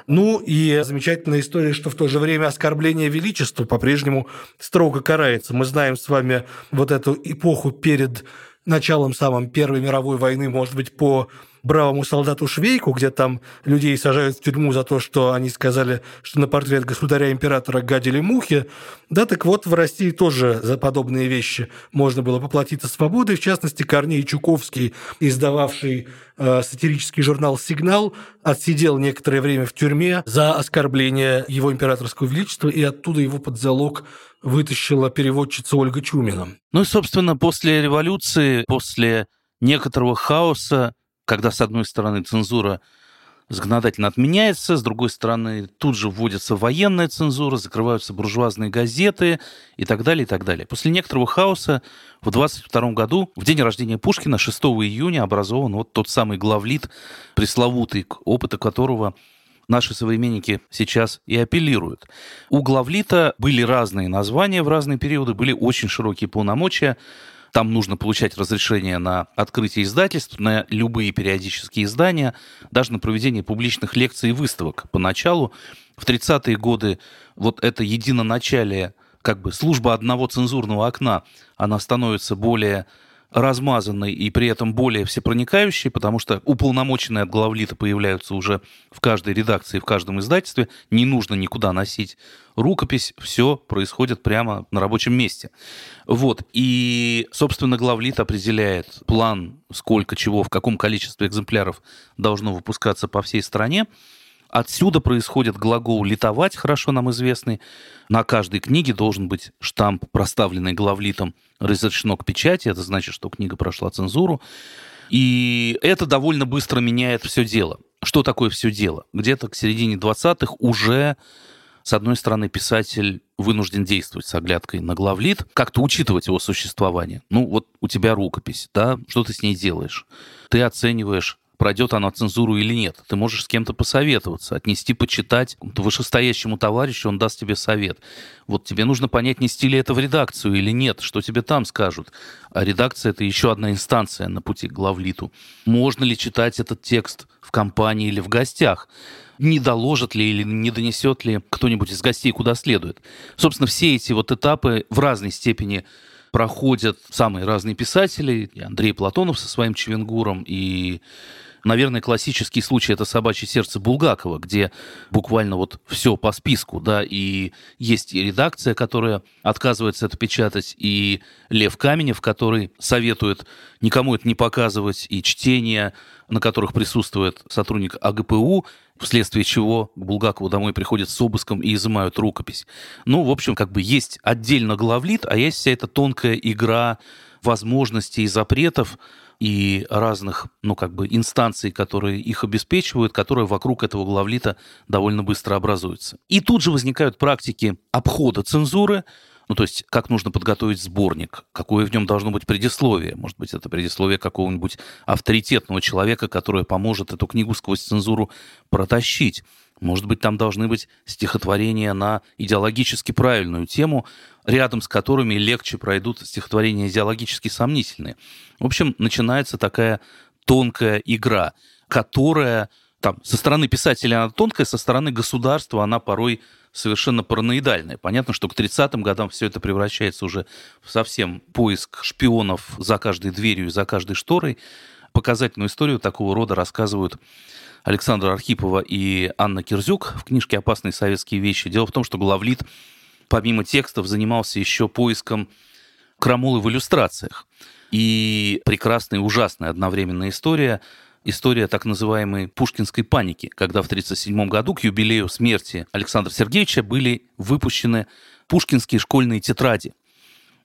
Ну и замечательная история, что в то же время оскорбление величества по-прежнему строго карается. Мы знаем с вами вот эту эпоху перед началом самой Первой мировой войны, может быть, по бравому солдату Швейку, где там людей сажают в тюрьму за то, что они сказали, что на портрет государя-императора гадили мухи. Да, так вот, в России тоже за подобные вещи можно было поплатиться свободой. В частности, Корней Чуковский, издававший э, сатирический журнал «Сигнал», отсидел некоторое время в тюрьме за оскорбление его императорского величества, и оттуда его под залог вытащила переводчица Ольга Чумина. Ну и, собственно, после революции, после некоторого хаоса, когда, с одной стороны, цензура законодательно отменяется, с другой стороны, тут же вводится военная цензура, закрываются буржуазные газеты и так далее, и так далее. После некоторого хаоса в 22 году, в день рождения Пушкина, 6 июня, образован вот тот самый главлит пресловутый, к опыту которого наши современники сейчас и апеллируют. У главлита были разные названия в разные периоды, были очень широкие полномочия. Там нужно получать разрешение на открытие издательств, на любые периодические издания, даже на проведение публичных лекций и выставок. Поначалу, в 30-е годы, вот это единоначалие, как бы служба одного цензурного окна, она становится более размазанной и при этом более всепроникающей, потому что уполномоченные от главлита появляются уже в каждой редакции, в каждом издательстве. Не нужно никуда носить рукопись, все происходит прямо на рабочем месте. Вот. И, собственно, главлит определяет план, сколько чего, в каком количестве экземпляров должно выпускаться по всей стране. Отсюда происходит глагол «литовать», хорошо нам известный. На каждой книге должен быть штамп, проставленный главлитом «разрешено к печати». Это значит, что книга прошла цензуру. И это довольно быстро меняет все дело. Что такое все дело? Где-то к середине 20-х уже, с одной стороны, писатель вынужден действовать с оглядкой на главлит, как-то учитывать его существование. Ну, вот у тебя рукопись, да, что ты с ней делаешь? Ты оцениваешь пройдет она цензуру или нет. Ты можешь с кем-то посоветоваться, отнести, почитать вышестоящему товарищу, он даст тебе совет. Вот тебе нужно понять, нести ли это в редакцию или нет, что тебе там скажут. А редакция — это еще одна инстанция на пути к главлиту. Можно ли читать этот текст в компании или в гостях? не доложит ли или не донесет ли кто-нибудь из гостей куда следует. Собственно, все эти вот этапы в разной степени проходят самые разные писатели, и Андрей Платонов со своим Чевенгуром, и Наверное, классический случай это «Собачье сердце» Булгакова, где буквально вот все по списку, да, и есть и редакция, которая отказывается это печатать, и Лев Каменев, который советует никому это не показывать, и чтения, на которых присутствует сотрудник АГПУ, вследствие чего Булгакову домой приходят с обыском и изымают рукопись. Ну, в общем, как бы есть отдельно главлит, а есть вся эта тонкая игра возможностей и запретов, и разных, ну, как бы инстанций, которые их обеспечивают, которые вокруг этого главлита довольно быстро образуются. И тут же возникают практики обхода цензуры, ну, то есть, как нужно подготовить сборник, какое в нем должно быть предисловие. Может быть, это предисловие какого-нибудь авторитетного человека, который поможет эту книгу сквозь цензуру протащить. Может быть, там должны быть стихотворения на идеологически правильную тему, рядом с которыми легче пройдут стихотворения идеологически сомнительные. В общем, начинается такая тонкая игра, которая там, со стороны писателя она тонкая, со стороны государства она порой совершенно параноидальная. Понятно, что к 30-м годам все это превращается уже в совсем поиск шпионов за каждой дверью и за каждой шторой. Показательную историю такого рода рассказывают Александра Архипова и Анна Кирзюк в книжке «Опасные советские вещи». Дело в том, что главлит помимо текстов занимался еще поиском крамолы в иллюстрациях. И прекрасная и ужасная одновременная история история так называемой пушкинской паники, когда в 1937 году к юбилею смерти Александра Сергеевича были выпущены пушкинские школьные тетради.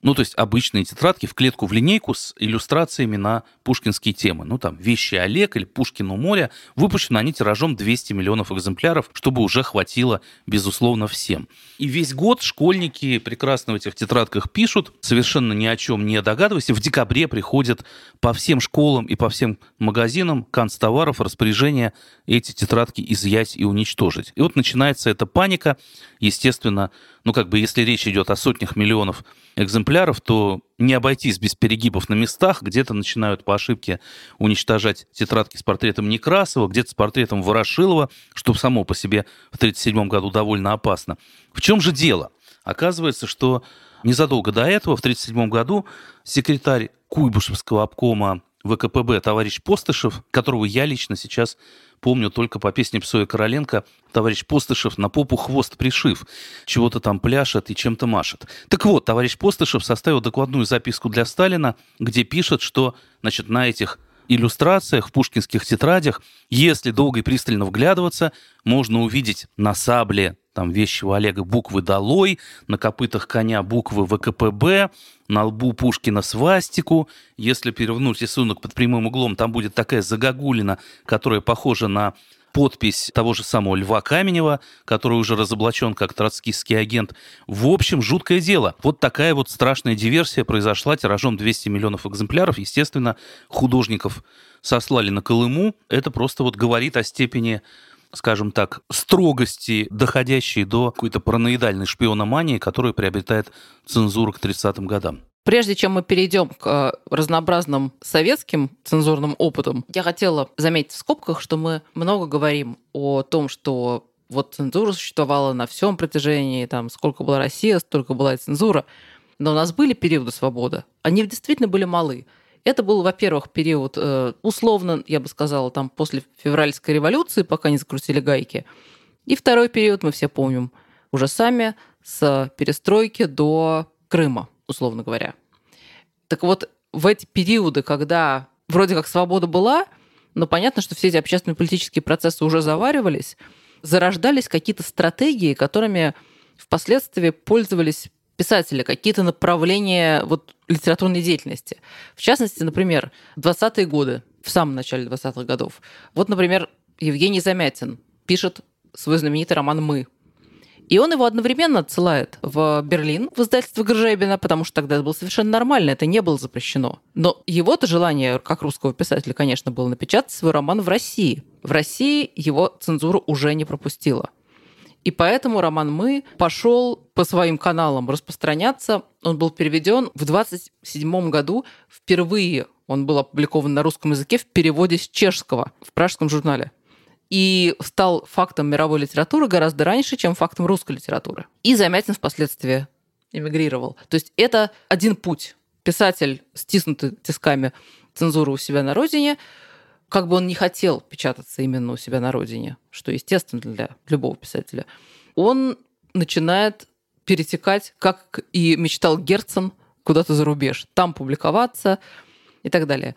Ну, то есть обычные тетрадки в клетку в линейку с иллюстрациями на пушкинские темы. Ну, там, «Вещи Олег» или «Пушкин у моря». Выпущены они тиражом 200 миллионов экземпляров, чтобы уже хватило, безусловно, всем. И весь год школьники прекрасно в этих тетрадках пишут, совершенно ни о чем не догадываясь. В декабре приходят по всем школам и по всем магазинам канцтоваров распоряжение эти тетрадки изъять и уничтожить. И вот начинается эта паника. Естественно, ну, как бы, если речь идет о сотнях миллионов экземпляров, то не обойтись без перегибов на местах. Где-то начинают по ошибке уничтожать тетрадки с портретом Некрасова, где-то с портретом Ворошилова, что само по себе в 1937 году довольно опасно. В чем же дело? Оказывается, что незадолго до этого, в 1937 году, секретарь Куйбышевского обкома ВКПБ товарищ Постышев, которого я лично сейчас помню только по песне Псоя Короленко товарищ Постышев на попу хвост пришив, чего-то там пляшет и чем-то машет. Так вот, товарищ Постышев составил докладную записку для Сталина, где пишет, что значит, на этих иллюстрациях в пушкинских тетрадях, если долго и пристально вглядываться, можно увидеть на сабле там вещего Олега буквы «Долой», на копытах коня буквы ВКПБ, на лбу Пушкина свастику. Если перевернуть рисунок под прямым углом, там будет такая загогулина, которая похожа на подпись того же самого Льва Каменева, который уже разоблачен как троцкистский агент. В общем, жуткое дело. Вот такая вот страшная диверсия произошла тиражом 200 миллионов экземпляров. Естественно, художников сослали на Колыму. Это просто вот говорит о степени скажем так, строгости, доходящей до какой-то параноидальной шпиономании, которую приобретает цензура к 30-м годам. Прежде чем мы перейдем к э, разнообразным советским цензурным опытам, я хотела заметить в скобках, что мы много говорим о том, что вот цензура существовала на всем протяжении, там, сколько была Россия, столько была и цензура. Но у нас были периоды свободы. Они действительно были малы. Это был, во-первых, период, э, условно, я бы сказала, там после февральской революции, пока не закрутили гайки. И второй период, мы все помним, уже сами, с перестройки до Крыма условно говоря. Так вот, в эти периоды, когда вроде как свобода была, но понятно, что все эти общественные политические процессы уже заваривались, зарождались какие-то стратегии, которыми впоследствии пользовались писатели, какие-то направления вот, литературной деятельности. В частности, например, 20-е годы, в самом начале 20-х годов. Вот, например, Евгений Замятин пишет свой знаменитый роман «Мы», и он его одновременно отсылает в Берлин, в издательство Гржебина, потому что тогда это было совершенно нормально, это не было запрещено. Но его-то желание, как русского писателя, конечно, было напечатать свой роман в России. В России его цензура уже не пропустила. И поэтому роман «Мы» пошел по своим каналам распространяться. Он был переведен в 27 году. Впервые он был опубликован на русском языке в переводе с чешского в пражском журнале и стал фактом мировой литературы гораздо раньше, чем фактом русской литературы. И Замятин впоследствии эмигрировал. То есть это один путь. Писатель, стиснутый тисками цензуры у себя на родине, как бы он не хотел печататься именно у себя на родине, что естественно для любого писателя, он начинает перетекать, как и мечтал Герцен, куда-то за рубеж, там публиковаться и так далее.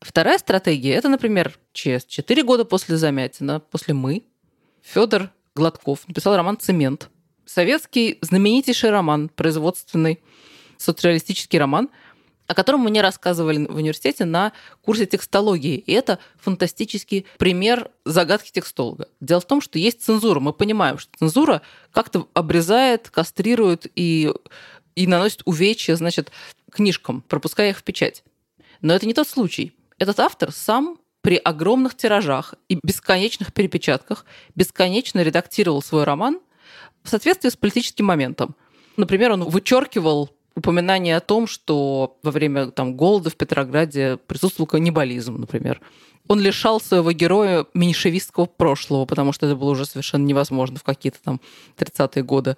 Вторая стратегия – это, например, через 4 года после Замятина, после «Мы», Федор Гладков написал роман «Цемент». Советский знаменитейший роман, производственный, социалистический роман, о котором мне рассказывали в университете на курсе текстологии. И это фантастический пример загадки текстолога. Дело в том, что есть цензура. Мы понимаем, что цензура как-то обрезает, кастрирует и, и наносит увечья, значит, книжкам, пропуская их в печать. Но это не тот случай. Этот автор сам при огромных тиражах и бесконечных перепечатках бесконечно редактировал свой роман в соответствии с политическим моментом. Например, он вычеркивал упоминание о том, что во время там, голода в Петрограде присутствовал каннибализм, например. Он лишал своего героя меньшевистского прошлого, потому что это было уже совершенно невозможно в какие-то там 30-е годы.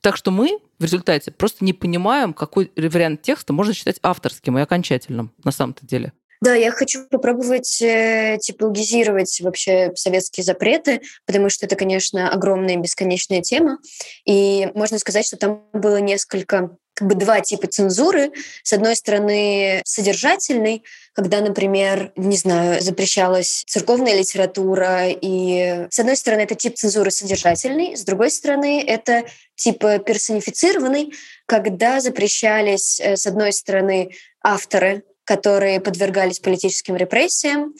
Так что мы в результате просто не понимаем, какой вариант текста можно считать авторским и окончательным на самом-то деле. Да, я хочу попробовать э, типологизировать вообще советские запреты, потому что это, конечно, огромная и бесконечная тема. И можно сказать, что там было несколько как бы два типа цензуры. С одной стороны, содержательный, когда, например, не знаю, запрещалась церковная литература, и с одной стороны, это тип цензуры содержательный, с другой стороны, это тип персонифицированный, когда запрещались, э, с одной стороны, авторы которые подвергались политическим репрессиям.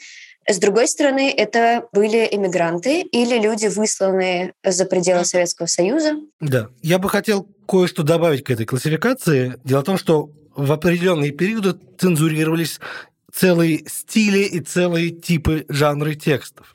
С другой стороны, это были иммигранты или люди, высланные за пределы Советского Союза. Да, я бы хотел кое-что добавить к этой классификации. Дело в том, что в определенные периоды цензурировались целые стили и целые типы жанры текстов.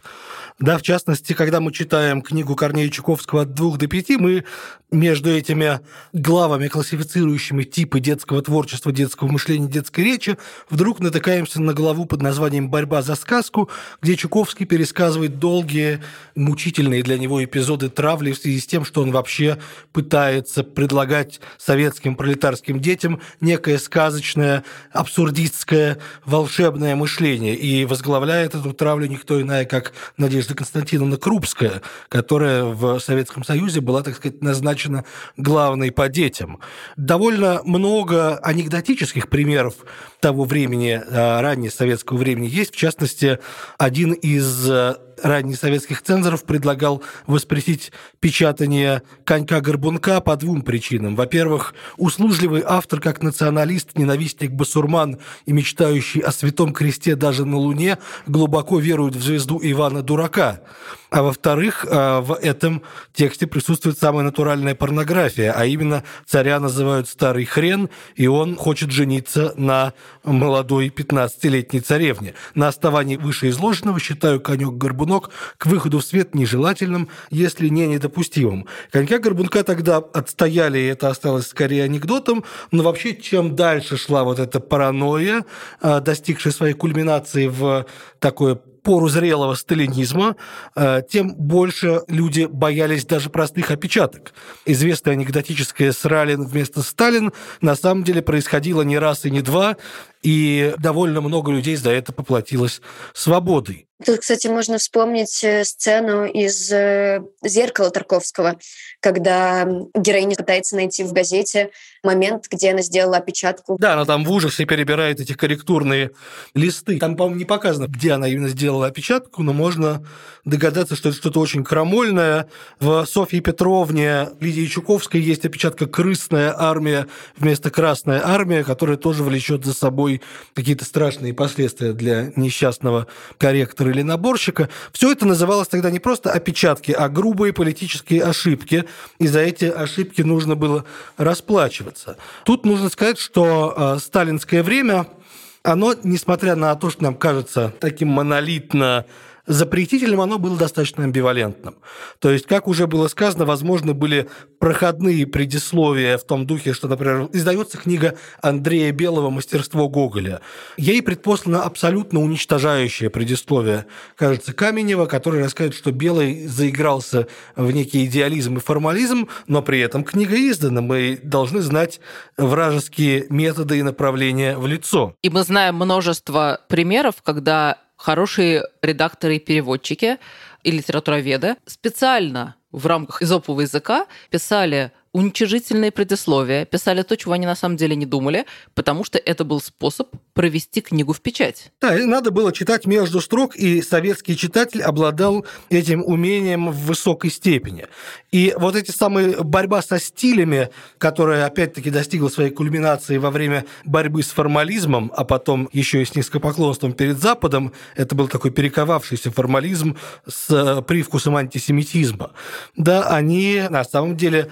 Да, в частности, когда мы читаем книгу Корнея Чуковского «От двух до пяти», мы между этими главами, классифицирующими типы детского творчества, детского мышления, детской речи, вдруг натыкаемся на главу под названием «Борьба за сказку», где Чуковский пересказывает долгие, мучительные для него эпизоды травли в связи с тем, что он вообще пытается предлагать советским пролетарским детям некое сказочное, абсурдистское, волшебное мышление. И возглавляет эту травлю никто иная, как Надежда Константиновна Крупская, которая в Советском Союзе была, так сказать, назначена главной по детям. Довольно много анекдотических примеров того времени, э, раннего советского времени есть. В частности, один из э, ранних советских цензоров предлагал воспретить печатание «Конька-горбунка» по двум причинам. Во-первых, услужливый автор, как националист, ненавистник басурман и мечтающий о святом кресте даже на Луне, глубоко верует в звезду Ивана Дурака. А во-вторых, э, в этом тексте присутствует самая натуральная порнография, а именно царя называют старый хрен, и он хочет жениться на молодой 15-летней царевне. На основании вышеизложенного считаю конек горбунка Горбунок к выходу в свет нежелательным, если не недопустимым. Конька Горбунка тогда отстояли, и это осталось скорее анекдотом, но вообще чем дальше шла вот эта паранойя, а, достигшая своей кульминации в такое пору зрелого сталинизма, э, тем больше люди боялись даже простых опечаток. Известная анекдотическая «Сралин вместо Сталин» на самом деле происходило не раз и не два, и довольно много людей за это поплатилось свободой. Тут, кстати, можно вспомнить э, сцену из э, «Зеркала» Тарковского, когда героиня пытается найти в газете момент, где она сделала опечатку. Да, она там в ужасе перебирает эти корректурные листы. Там, по-моему, не показано, где она именно сделала опечатку, но можно догадаться, что это что-то очень крамольное. В Софье Петровне Лидии Чуковской есть опечатка «Крысная армия» вместо «Красная армия», которая тоже влечет за собой какие-то страшные последствия для несчастного корректора или наборщика, все это называлось тогда не просто опечатки, а грубые политические ошибки, и за эти ошибки нужно было расплачиваться. Тут нужно сказать, что э, сталинское время, оно, несмотря на то, что нам кажется таким монолитно запретительным оно было достаточно амбивалентным. То есть, как уже было сказано, возможно, были проходные предисловия в том духе, что, например, издается книга Андрея Белого «Мастерство Гоголя». Ей предпослано абсолютно уничтожающее предисловие, кажется, Каменева, который рассказывает, что Белый заигрался в некий идеализм и формализм, но при этом книга издана. Мы должны знать вражеские методы и направления в лицо. И мы знаем множество примеров, когда хорошие редакторы и переводчики и литературоведы специально в рамках изопового языка писали уничижительные предисловия, писали то, чего они на самом деле не думали, потому что это был способ провести книгу в печать. Да, и надо было читать между строк, и советский читатель обладал этим умением в высокой степени. И вот эти самые борьба со стилями, которая опять-таки достигла своей кульминации во время борьбы с формализмом, а потом еще и с низкопоклонством перед Западом, это был такой перековавшийся формализм с привкусом антисемитизма. Да, они на самом деле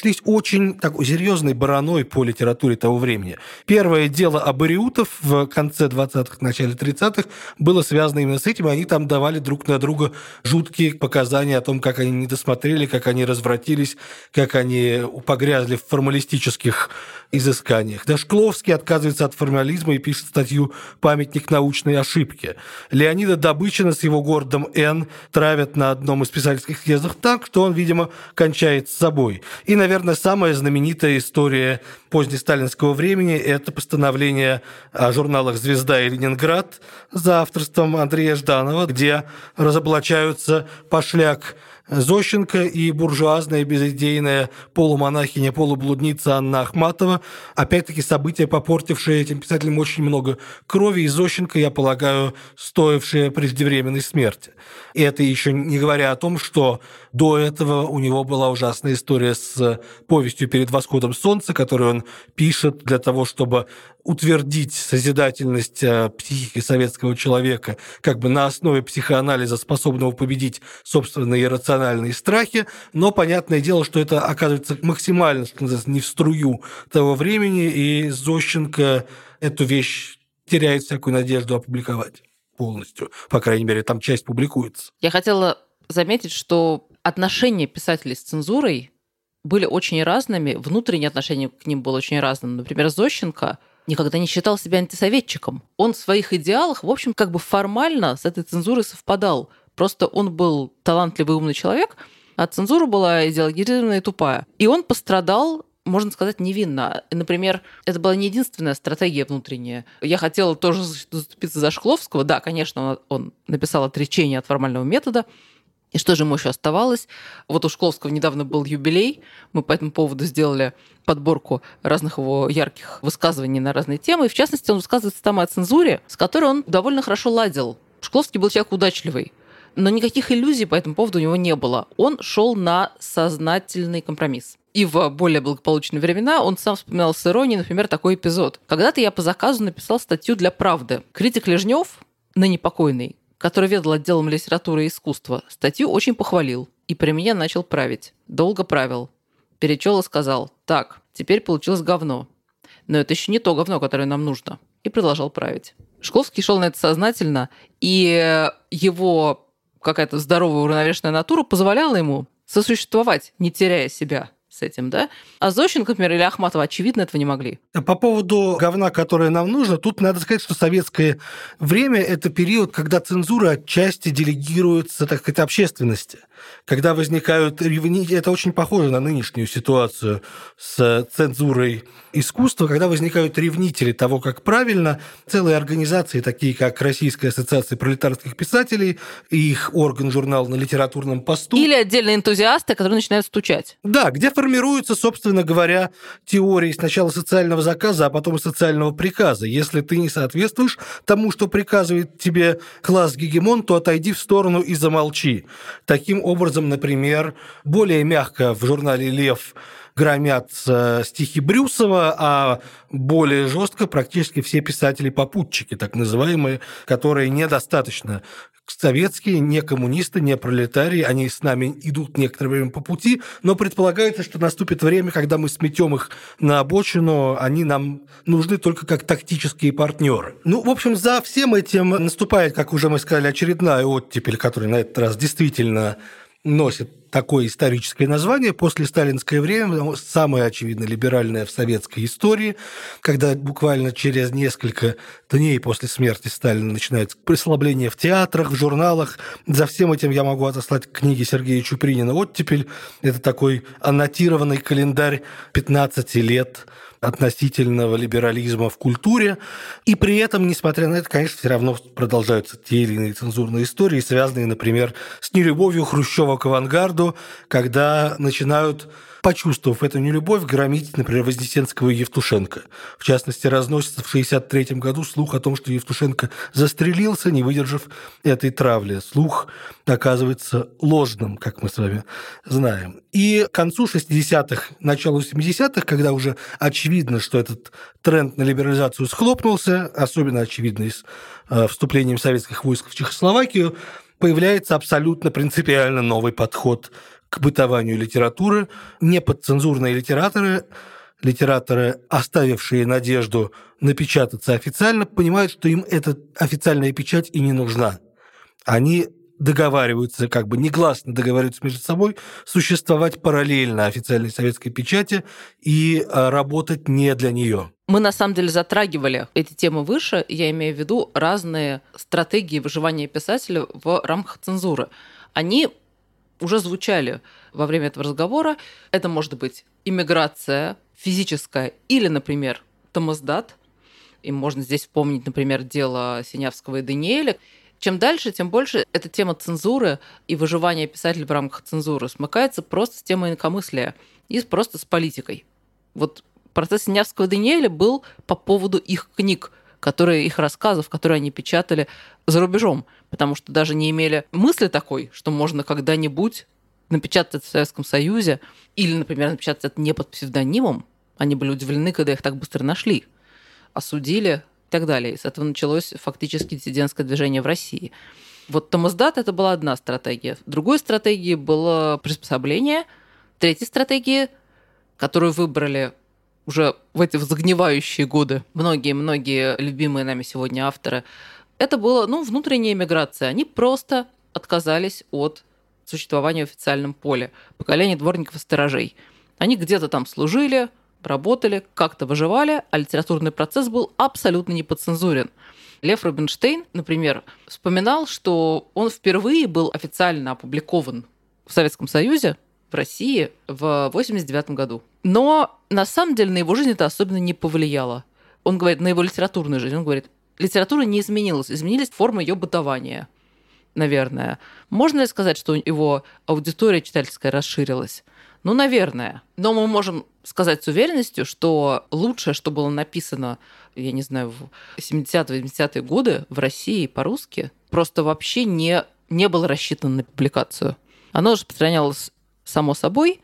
прошлись очень такой серьезной бараной по литературе того времени. Первое дело Абариутов в конце 20-х, начале 30-х было связано именно с этим, и они там давали друг на друга жуткие показания о том, как они не досмотрели, как они развратились, как они погрязли в формалистических изысканиях. Дашкловский отказывается от формализма и пишет статью «Памятник научной ошибки». Леонида Добычина с его городом «Н» травят на одном из писательских съездов так, что он, видимо, кончает с собой. И, наверное, самая знаменитая история позднесталинского времени – это постановление о журналах «Звезда» и «Ленинград» за авторством Андрея Жданова, где разоблачаются пошляк Зощенко и буржуазная безидейная полумонахиня, полублудница Анна Ахматова. Опять-таки события, попортившие этим писателям очень много крови, и Зощенко, я полагаю, стоившие преждевременной смерти. И это еще не говоря о том, что до этого у него была ужасная история с повестью «Перед восходом солнца», которую он пишет для того, чтобы утвердить созидательность э, психики советского человека как бы на основе психоанализа, способного победить собственные иррациональные страхи, но понятное дело, что это оказывается максимально, что не в струю того времени, и Зощенко эту вещь теряет всякую надежду опубликовать полностью. По крайней мере, там часть публикуется. Я хотела заметить, что отношения писателей с цензурой были очень разными, внутреннее отношение к ним было очень разным. Например, Зощенко никогда не считал себя антисоветчиком. Он в своих идеалах, в общем, как бы формально с этой цензурой совпадал. Просто он был талантливый умный человек, а цензура была идеологизированная и тупая. И он пострадал можно сказать, невинно. Например, это была не единственная стратегия внутренняя. Я хотела тоже заступиться за Шкловского. Да, конечно, он написал отречение от формального метода, и что же ему еще оставалось? Вот у Шкловского недавно был юбилей. Мы по этому поводу сделали подборку разных его ярких высказываний на разные темы. И в частности, он высказывается там о цензуре, с которой он довольно хорошо ладил. Шкловский был человек удачливый. Но никаких иллюзий по этому поводу у него не было. Он шел на сознательный компромисс. И в более благополучные времена он сам вспоминал с иронией, например, такой эпизод. Когда-то я по заказу написал статью для «Правды». Критик Лежнев, ныне покойный, который ведал отделом литературы и искусства, статью очень похвалил и при меня начал править. Долго правил. Перечел и сказал, так, теперь получилось говно. Но это еще не то говно, которое нам нужно. И продолжал править. Шкловский шел на это сознательно, и его какая-то здоровая уравновешенная натура позволяла ему сосуществовать, не теряя себя с этим, да? А Зощенко, например, или Ахматова, очевидно, этого не могли. По поводу говна, которое нам нужно, тут надо сказать, что советское время – это период, когда цензура отчасти делегируется, так сказать, общественности когда возникают ревнители, это очень похоже на нынешнюю ситуацию с цензурой искусства, когда возникают ревнители того, как правильно, целые организации, такие как Российская ассоциация пролетарских писателей и их орган журнал на литературном посту. Или отдельные энтузиасты, которые начинают стучать. Да, где формируются, собственно говоря, теории сначала социального заказа, а потом социального приказа. Если ты не соответствуешь тому, что приказывает тебе класс гегемон, то отойди в сторону и замолчи. Таким образом, например, более мягко в журнале «Лев» громят стихи Брюсова, а более жестко практически все писатели-попутчики, так называемые, которые недостаточно советские, не коммунисты, не пролетарии, они с нами идут некоторое время по пути, но предполагается, что наступит время, когда мы сметем их на обочину, они нам нужны только как тактические партнеры. Ну, в общем, за всем этим наступает, как уже мы сказали, очередная оттепель, которая на этот раз действительно носит такое историческое название после сталинское время, самое очевидно либеральное в советской истории, когда буквально через несколько дней после смерти Сталина начинается прислабление в театрах, в журналах. За всем этим я могу отослать книги Сергея Чупринина «Оттепель». Это такой аннотированный календарь 15 лет относительного либерализма в культуре. И при этом, несмотря на это, конечно, все равно продолжаются те или иные цензурные истории, связанные, например, с нелюбовью Хрущева к авангарду, когда начинают почувствовав эту нелюбовь, громить, например, Вознесенского и Евтушенко. В частности, разносится в 1963 году слух о том, что Евтушенко застрелился, не выдержав этой травли. Слух оказывается ложным, как мы с вами знаем. И к концу 60-х, началу 70-х, когда уже очевидно, что этот тренд на либерализацию схлопнулся, особенно очевидно с э, вступлением советских войск в Чехословакию, появляется абсолютно принципиально новый подход к бытованию литературы. Неподцензурные литераторы, литераторы, оставившие надежду напечататься официально, понимают, что им эта официальная печать и не нужна. Они договариваются, как бы негласно договариваются между собой, существовать параллельно официальной советской печати и а, работать не для нее. Мы на самом деле затрагивали эти темы выше, я имею в виду разные стратегии выживания писателя в рамках цензуры. Они уже звучали во время этого разговора. Это может быть иммиграция физическая или, например, томоздат. И можно здесь вспомнить, например, дело Синявского и Даниэля. Чем дальше, тем больше эта тема цензуры и выживания писателя в рамках цензуры смыкается просто с темой инакомыслия и просто с политикой. Вот процесс Синявского и Даниэля был по поводу их книг, которые, их рассказов, которые они печатали за рубежом потому что даже не имели мысли такой, что можно когда-нибудь напечатать в Советском Союзе, или, например, напечатать это не под псевдонимом. Они были удивлены, когда их так быстро нашли, осудили и так далее. И с этого началось фактически диссидентское движение в России. Вот Томасдат – это была одна стратегия. Другой стратегией было приспособление. Третьей стратегией, которую выбрали уже в эти загнивающие годы многие-многие любимые нами сегодня авторы – это было, ну, внутренняя миграция. Они просто отказались от существования в официальном поле. Поколение дворников и сторожей. Они где-то там служили, работали, как-то выживали, а литературный процесс был абсолютно не подцензурен. Лев Рубинштейн, например, вспоминал, что он впервые был официально опубликован в Советском Союзе, в России в 1989 году. Но на самом деле на его жизнь это особенно не повлияло. Он говорит, на его литературную жизнь, он говорит, литература не изменилась, изменились формы ее бытования, наверное. Можно ли сказать, что его аудитория читательская расширилась? Ну, наверное. Но мы можем сказать с уверенностью, что лучшее, что было написано, я не знаю, в 70-80-е годы в России по-русски, просто вообще не, не было рассчитано на публикацию. Оно распространялось само собой,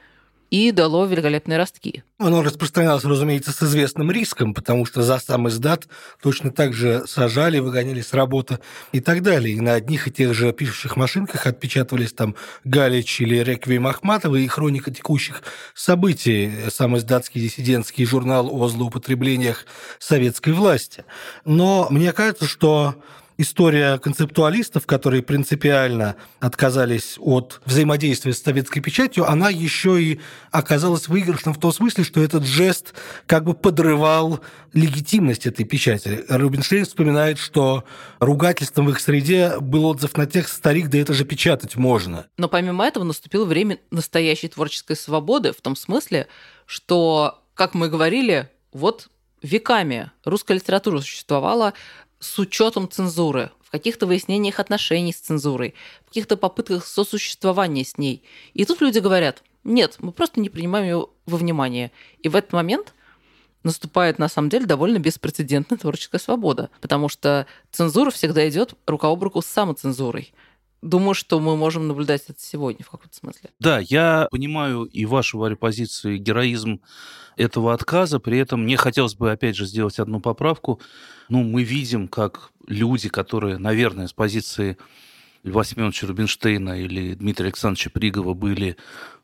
и дало великолепные ростки. Оно распространялось, разумеется, с известным риском, потому что за сам издат точно так же сажали, выгоняли с работы и так далее. И на одних и тех же пишущих машинках отпечатывались там Галич или Реквием Ахматова и хроника текущих событий, сам издатский диссидентский журнал о злоупотреблениях советской власти. Но мне кажется, что история концептуалистов, которые принципиально отказались от взаимодействия с советской печатью, она еще и оказалась выигрышным в том смысле, что этот жест как бы подрывал легитимность этой печати. Рубинштейн вспоминает, что ругательством в их среде был отзыв на тех старик, да это же печатать можно. Но помимо этого наступило время настоящей творческой свободы в том смысле, что, как мы говорили, вот веками русская литература существовала с учетом цензуры, в каких-то выяснениях отношений с цензурой, в каких-то попытках сосуществования с ней. И тут люди говорят, нет, мы просто не принимаем ее во внимание. И в этот момент наступает, на самом деле, довольно беспрецедентная творческая свобода, потому что цензура всегда идет рука об руку с самоцензурой. Думаю, что мы можем наблюдать это сегодня в каком-то смысле. Да, я понимаю и вашу, Варя, позицию, и героизм этого отказа. При этом мне хотелось бы, опять же, сделать одну поправку. Ну, мы видим, как люди, которые, наверное, с позиции Льва Семеновича Рубинштейна или Дмитрия Александровича Пригова были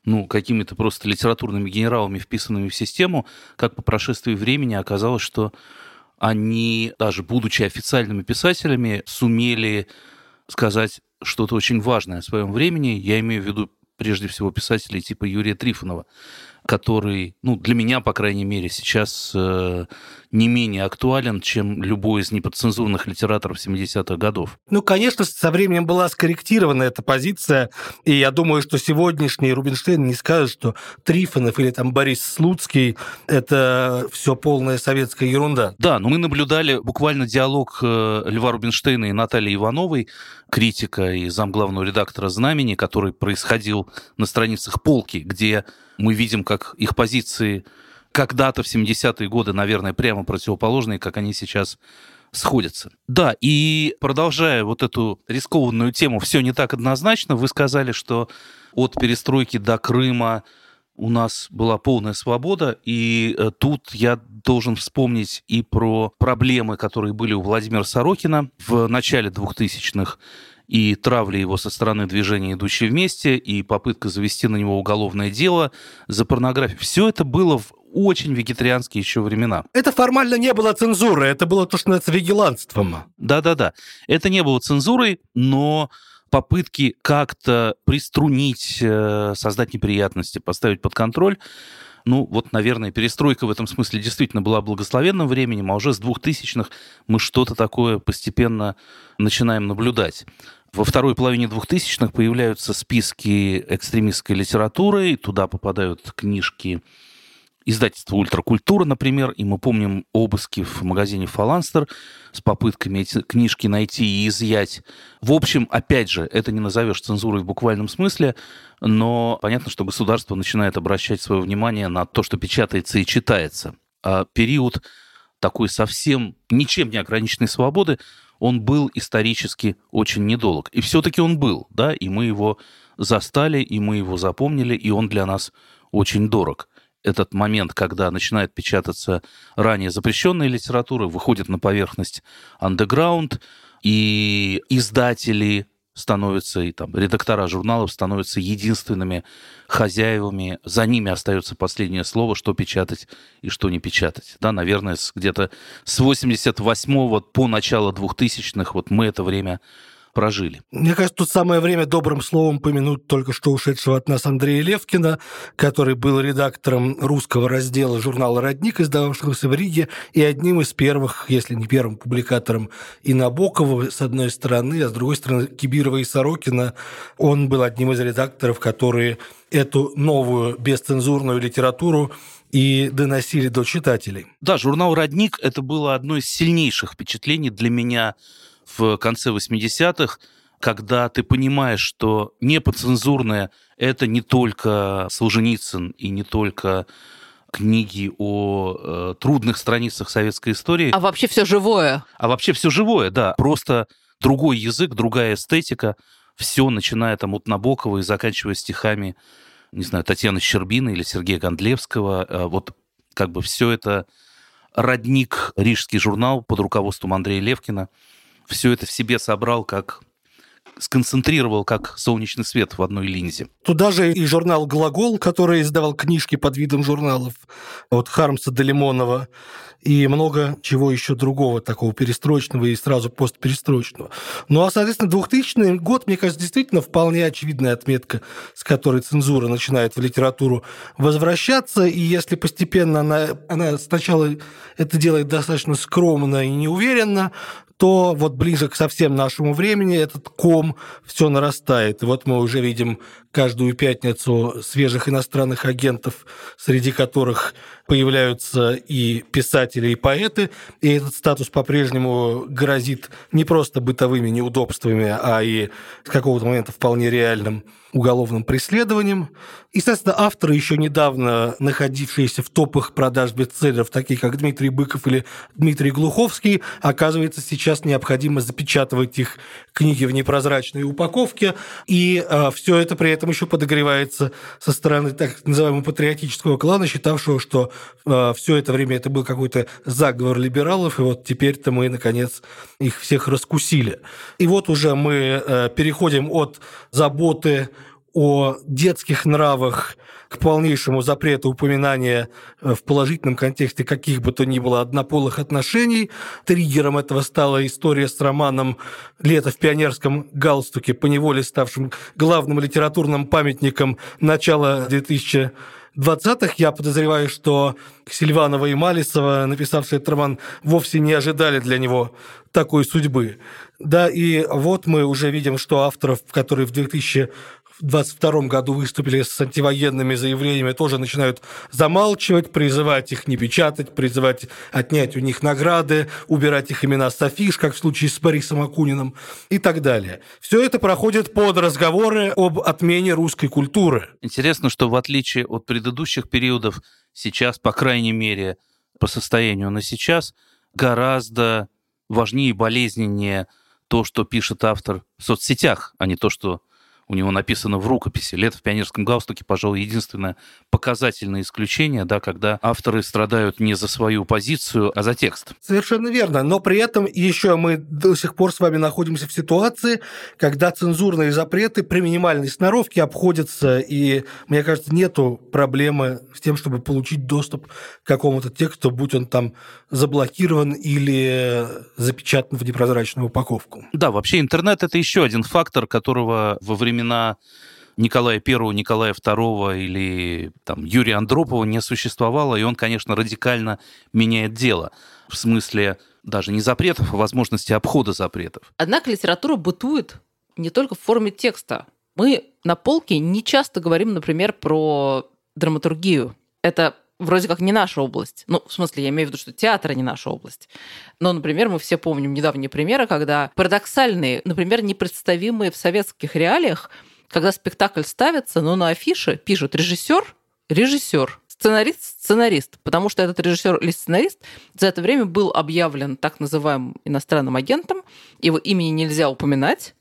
ну, какими-то просто литературными генералами, вписанными в систему, как по прошествии времени оказалось, что они, даже будучи официальными писателями, сумели сказать что-то очень важное о своем времени. Я имею в виду прежде всего писателей типа Юрия Трифонова, который, ну, для меня, по крайней мере, сейчас э, не менее актуален, чем любой из неподцензурных литераторов 70-х годов. Ну, конечно, со временем была скорректирована эта позиция, и я думаю, что сегодняшний Рубинштейн не скажет, что Трифонов или там Борис Слуцкий – это все полная советская ерунда. Да, но мы наблюдали буквально диалог э, Льва Рубинштейна и Натальи Ивановой, критика и замглавного редактора «Знамени», который происходил на страницах «Полки», где мы видим, как их позиции когда-то в 70-е годы, наверное, прямо противоположные, как они сейчас сходятся. Да, и продолжая вот эту рискованную тему, все не так однозначно. Вы сказали, что от перестройки до Крыма у нас была полная свобода, и э, тут я должен вспомнить и про проблемы, которые были у Владимира Сорокина в начале 2000-х, и травли его со стороны движения «Идущие вместе», и попытка завести на него уголовное дело за порнографию. Все это было в очень вегетарианские еще времена. Это формально не было цензурой, это было то, что называется вигиланством. Да-да-да. Это не было цензурой, но попытки как-то приструнить, э, создать неприятности, поставить под контроль, ну, вот, наверное, перестройка в этом смысле действительно была благословенным временем, а уже с 2000-х мы что-то такое постепенно начинаем наблюдать. Во второй половине 2000-х появляются списки экстремистской литературы, туда попадают книжки издательство «Ультракультура», например, и мы помним обыски в магазине «Фаланстер» с попытками эти книжки найти и изъять. В общем, опять же, это не назовешь цензурой в буквальном смысле, но понятно, что государство начинает обращать свое внимание на то, что печатается и читается. А период такой совсем ничем не ограниченной свободы, он был исторически очень недолг. И все-таки он был, да, и мы его застали, и мы его запомнили, и он для нас очень дорог этот момент, когда начинает печататься ранее запрещенная литература, выходит на поверхность андеграунд, и издатели становятся, и там редактора журналов становятся единственными хозяевами. За ними остается последнее слово, что печатать и что не печатать. Да, наверное, где-то с 88 по начало 2000-х вот мы это время прожили. Мне кажется, тут самое время добрым словом помянуть только что ушедшего от нас Андрея Левкина, который был редактором русского раздела журнала «Родник», издававшегося в Риге, и одним из первых, если не первым публикатором и Набокова, с одной стороны, а с другой стороны Кибирова и Сорокина. Он был одним из редакторов, которые эту новую бесцензурную литературу и доносили до читателей. Да, журнал «Родник» — это было одно из сильнейших впечатлений для меня в конце 80-х, когда ты понимаешь, что неподцензурное – это не только Солженицын и не только книги о э, трудных страницах советской истории. А вообще все живое. А вообще все живое, да. Просто другой язык, другая эстетика. Все, начиная там от Набокова и заканчивая стихами, не знаю, Татьяны Щербины или Сергея Гондлевского. Э, вот как бы все это родник Рижский журнал под руководством Андрея Левкина – все это в себе собрал как сконцентрировал как солнечный свет в одной линзе. Туда же и журнал «Глагол», который издавал книжки под видом журналов от Хармса до Лимонова, и много чего еще другого такого перестроечного и сразу постперестроечного. Ну а, соответственно, 2000 год, мне кажется, действительно вполне очевидная отметка, с которой цензура начинает в литературу возвращаться, и если постепенно она, она сначала это делает достаточно скромно и неуверенно, то вот ближе к совсем нашему времени этот ком все нарастает. И вот мы уже видим каждую пятницу свежих иностранных агентов, среди которых появляются и писатели, и поэты, и этот статус по-прежнему грозит не просто бытовыми неудобствами, а и с какого-то момента вполне реальным уголовным преследованием. Естественно, авторы, еще недавно находившиеся в топах продаж бестселлеров, такие как Дмитрий Быков или Дмитрий Глуховский, оказывается, сейчас необходимо запечатывать их книги в непрозрачной упаковке, и э, все это при этом еще подогревается со стороны так называемого патриотического клана, считавшего, что э, все это время это был какой-то заговор либералов, и вот теперь-то мы, наконец, их всех раскусили. И вот уже мы э, переходим от заботы о детских нравах к полнейшему запрету упоминания э, в положительном контексте каких бы то ни было однополых отношений. Триггером этого стала история с романом «Лето в пионерском галстуке», поневоле ставшим главным литературным памятником начала 2000 20-х. Я подозреваю, что Сильванова и Малисова, написавшие этот роман, вовсе не ожидали для него такой судьбы. Да, и вот мы уже видим, что авторов, которые в 2000 в 22 году выступили с антивоенными заявлениями, тоже начинают замалчивать, призывать их не печатать, призывать отнять у них награды, убирать их имена с афиш, как в случае с Борисом Акуниным и так далее. Все это проходит под разговоры об отмене русской культуры. Интересно, что в отличие от предыдущих периодов, сейчас, по крайней мере, по состоянию на сейчас, гораздо важнее и болезненнее то, что пишет автор в соцсетях, а не то, что у него написано в рукописи. «Лето в пионерском галстуке», пожалуй, единственное показательное исключение, да, когда авторы страдают не за свою позицию, а за текст. Совершенно верно. Но при этом еще мы до сих пор с вами находимся в ситуации, когда цензурные запреты при минимальной сноровке обходятся, и, мне кажется, нету проблемы с тем, чтобы получить доступ к какому-то тексту, будь он там заблокирован или запечатан в непрозрачную упаковку. Да, вообще интернет – это еще один фактор, которого во времена Николая I, Николая II или там, Юрия Андропова не существовало, и он, конечно, радикально меняет дело. В смысле даже не запретов, а возможности обхода запретов. Однако литература бытует не только в форме текста. Мы на полке не часто говорим, например, про драматургию. Это вроде как не наша область. Ну, в смысле, я имею в виду, что театр не наша область. Но, например, мы все помним недавние примеры, когда парадоксальные, например, непредставимые в советских реалиях, когда спектакль ставится, но на афише пишут режиссер, режиссер, сценарист, сценарист, потому что этот режиссер или сценарист за это время был объявлен так называемым иностранным агентом, его имени нельзя упоминать,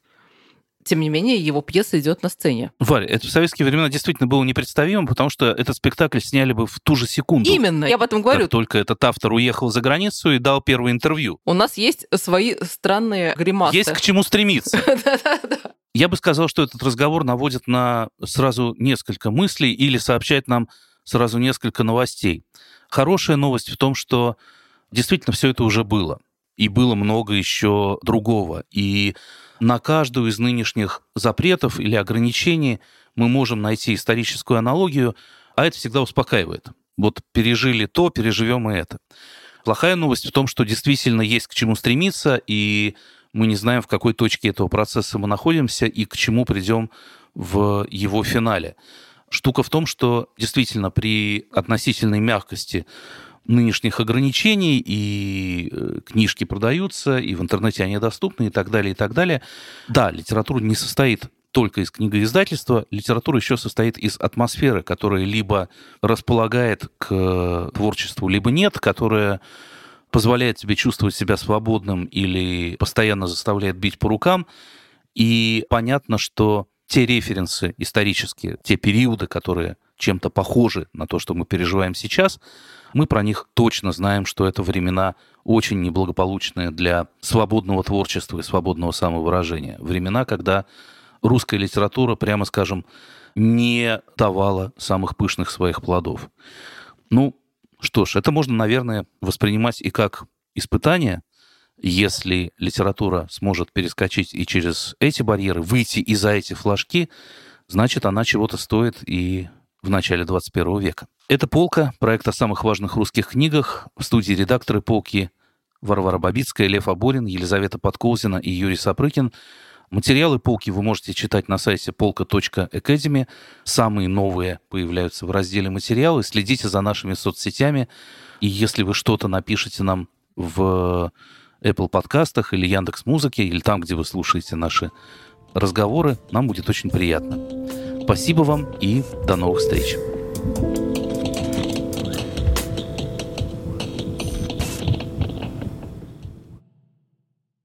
тем не менее, его пьеса идет на сцене. Варя, это в советские времена действительно было непредставимо, потому что этот спектакль сняли бы в ту же секунду. Именно, я об этом говорю. Как только этот автор уехал за границу и дал первое интервью. У нас есть свои странные гримасы. Есть к чему стремиться. [laughs] Я бы сказал, что этот разговор наводит на сразу несколько мыслей или сообщает нам сразу несколько новостей. Хорошая новость в том, что действительно все это уже было. И было много еще другого. И на каждую из нынешних запретов или ограничений мы можем найти историческую аналогию, а это всегда успокаивает. Вот пережили то, переживем и это. Плохая новость в том, что действительно есть к чему стремиться, и мы не знаем, в какой точке этого процесса мы находимся и к чему придем в его финале. Штука в том, что действительно при относительной мягкости нынешних ограничений, и э, книжки продаются, и в интернете они доступны, и так далее, и так далее. Да, литература не состоит только из книгоиздательства, литература еще состоит из атмосферы, которая либо располагает к творчеству, либо нет, которая позволяет тебе чувствовать себя свободным или постоянно заставляет бить по рукам. И понятно, что те референсы исторические, те периоды, которые чем-то похожи на то, что мы переживаем сейчас, мы про них точно знаем, что это времена очень неблагополучные для свободного творчества и свободного самовыражения. Времена, когда русская литература, прямо скажем, не давала самых пышных своих плодов. Ну, что ж, это можно, наверное, воспринимать и как испытание, если литература сможет перескочить и через эти барьеры, выйти и за эти флажки, значит, она чего-то стоит и в начале 21 века. Это «Полка», проект о самых важных русских книгах. В студии редакторы «Полки» Варвара Бабицкая, Лев Аборин, Елизавета Подкоузина и Юрий Сапрыкин. Материалы «Полки» вы можете читать на сайте полка.academy. Самые новые появляются в разделе «Материалы». Следите за нашими соцсетями. И если вы что-то напишите нам в Apple подкастах или Яндекс Музыке, или там, где вы слушаете наши разговоры, нам будет очень приятно. Спасибо вам и до новых встреч.